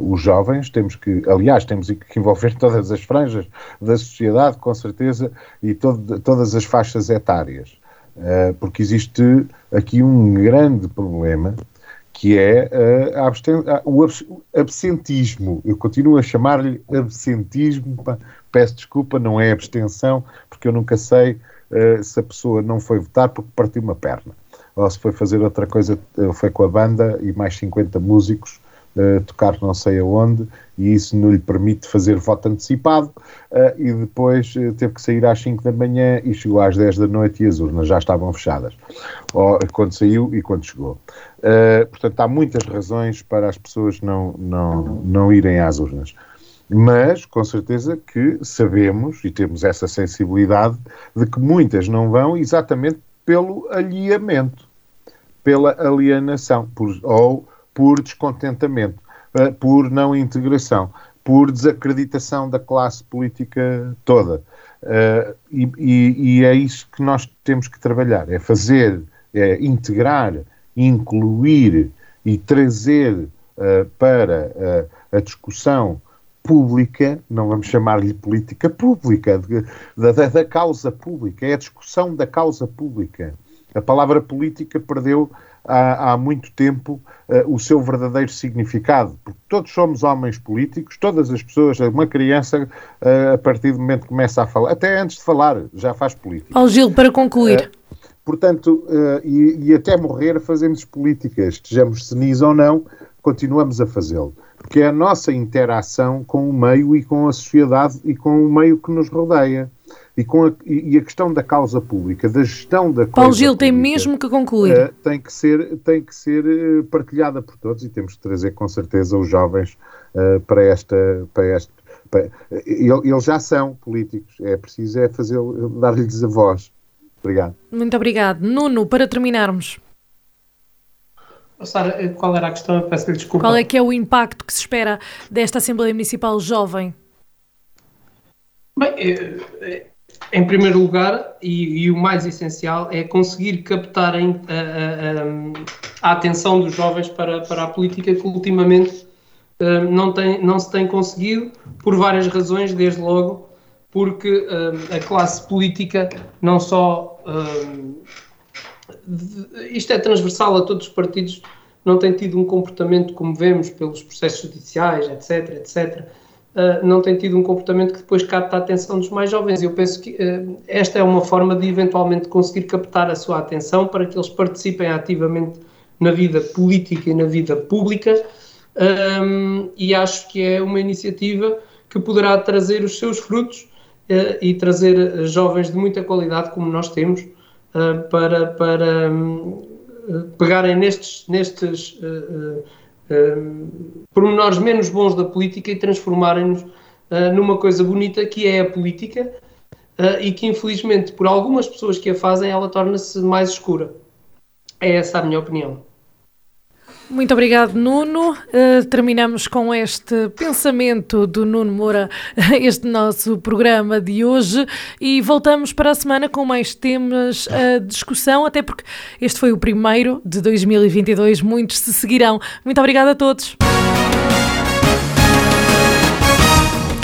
Speaker 4: os jovens, temos que, aliás, temos que envolver todas as franjas da sociedade, com certeza, e todo, todas as faixas etárias. porque existe aqui um grande problema que é uh, o absentismo. Eu continuo a chamar-lhe absentismo, peço desculpa, não é abstenção, porque eu nunca sei uh, se a pessoa não foi votar porque partiu uma perna, ou se foi fazer outra coisa, uh, foi com a banda e mais 50 músicos uh, tocar não sei aonde, e isso não lhe permite fazer voto antecipado, uh, e depois uh, teve que sair às 5 da manhã e chegou às 10 da noite e as urnas já estavam fechadas, ou, quando saiu e quando chegou. portanto, há muitas razões para as pessoas não, não, não irem às urnas. Mas, com certeza, que sabemos e temos essa sensibilidade de que muitas não vão exatamente pelo alheamento, pela alienação, por, ou por descontentamento, uh, por não integração, por desacreditação da classe política toda. Uh, e, e, e, é isso que nós temos que trabalhar: é fazer, é integrar, incluir e trazer uh, para a discussão pública, não vamos chamar-lhe política pública, de, da, da, causa pública, é a discussão da causa pública. A palavra política perdeu há, há muito tempo uh, o seu verdadeiro significado, porque todos somos homens políticos, todas as pessoas, uma criança, uh, a partir do momento que começa a falar, até antes de falar, já faz política.
Speaker 1: Ó Gil, para concluir.
Speaker 4: Uh, portanto, e, e até morrer fazemos política, estejamos senis ou não, continuamos a fazê-lo porque é a nossa interação com o meio e com a sociedade e com o meio que nos rodeia e, com a, e a questão da causa pública, da gestão da
Speaker 1: Paulo Gil pública, tem mesmo que concluir. Uh,
Speaker 4: tem que ser, tem que ser uh, partilhada por todos e temos que trazer com certeza os jovens uh, para esta, para este, para, eles já são políticos, é preciso é fazer dar-lhes a voz. Obrigado.
Speaker 1: Muito obrigado. Nuno, para terminarmos.
Speaker 5: Sara, qual era a questão? Peço-lhe desculpa.
Speaker 1: Qual é que é o impacto que se espera desta Assembleia Municipal jovem?
Speaker 5: Bem, em primeiro lugar, e, e, o mais essencial, é conseguir captar a, a, a, a, atenção dos jovens para, para a política que ultimamente uh, não, tem, não se tem conseguido, por várias razões, desde logo, porque a classe política não só. Isto é transversal a todos os partidos, não tem tido um comportamento como vemos pelos processos judiciais, etc, etc uh, não tem tido um comportamento que depois capta a atenção dos mais jovens. Eu penso que uh, esta é uma forma de eventualmente conseguir captar a sua atenção para que eles participem ativamente na vida política e na vida pública. Um, e acho que é uma iniciativa que poderá trazer os seus frutos uh, e trazer jovens de muita qualidade, como nós temos, uh, para, para um, pegarem nestes, nestes uh, pormenores menos bons da política e transformarem-nos numa coisa bonita que é a política e que infelizmente por algumas pessoas que a fazem ela torna-se mais escura. É essa a minha opinião.
Speaker 1: Muito obrigado, Nuno. Uh, terminamos com este pensamento do Nuno Moura, este nosso programa de hoje, e voltamos para a semana com mais temas a discussão, até porque este foi o primeiro de 2022, muitos se seguirão. Muito obrigada a todos.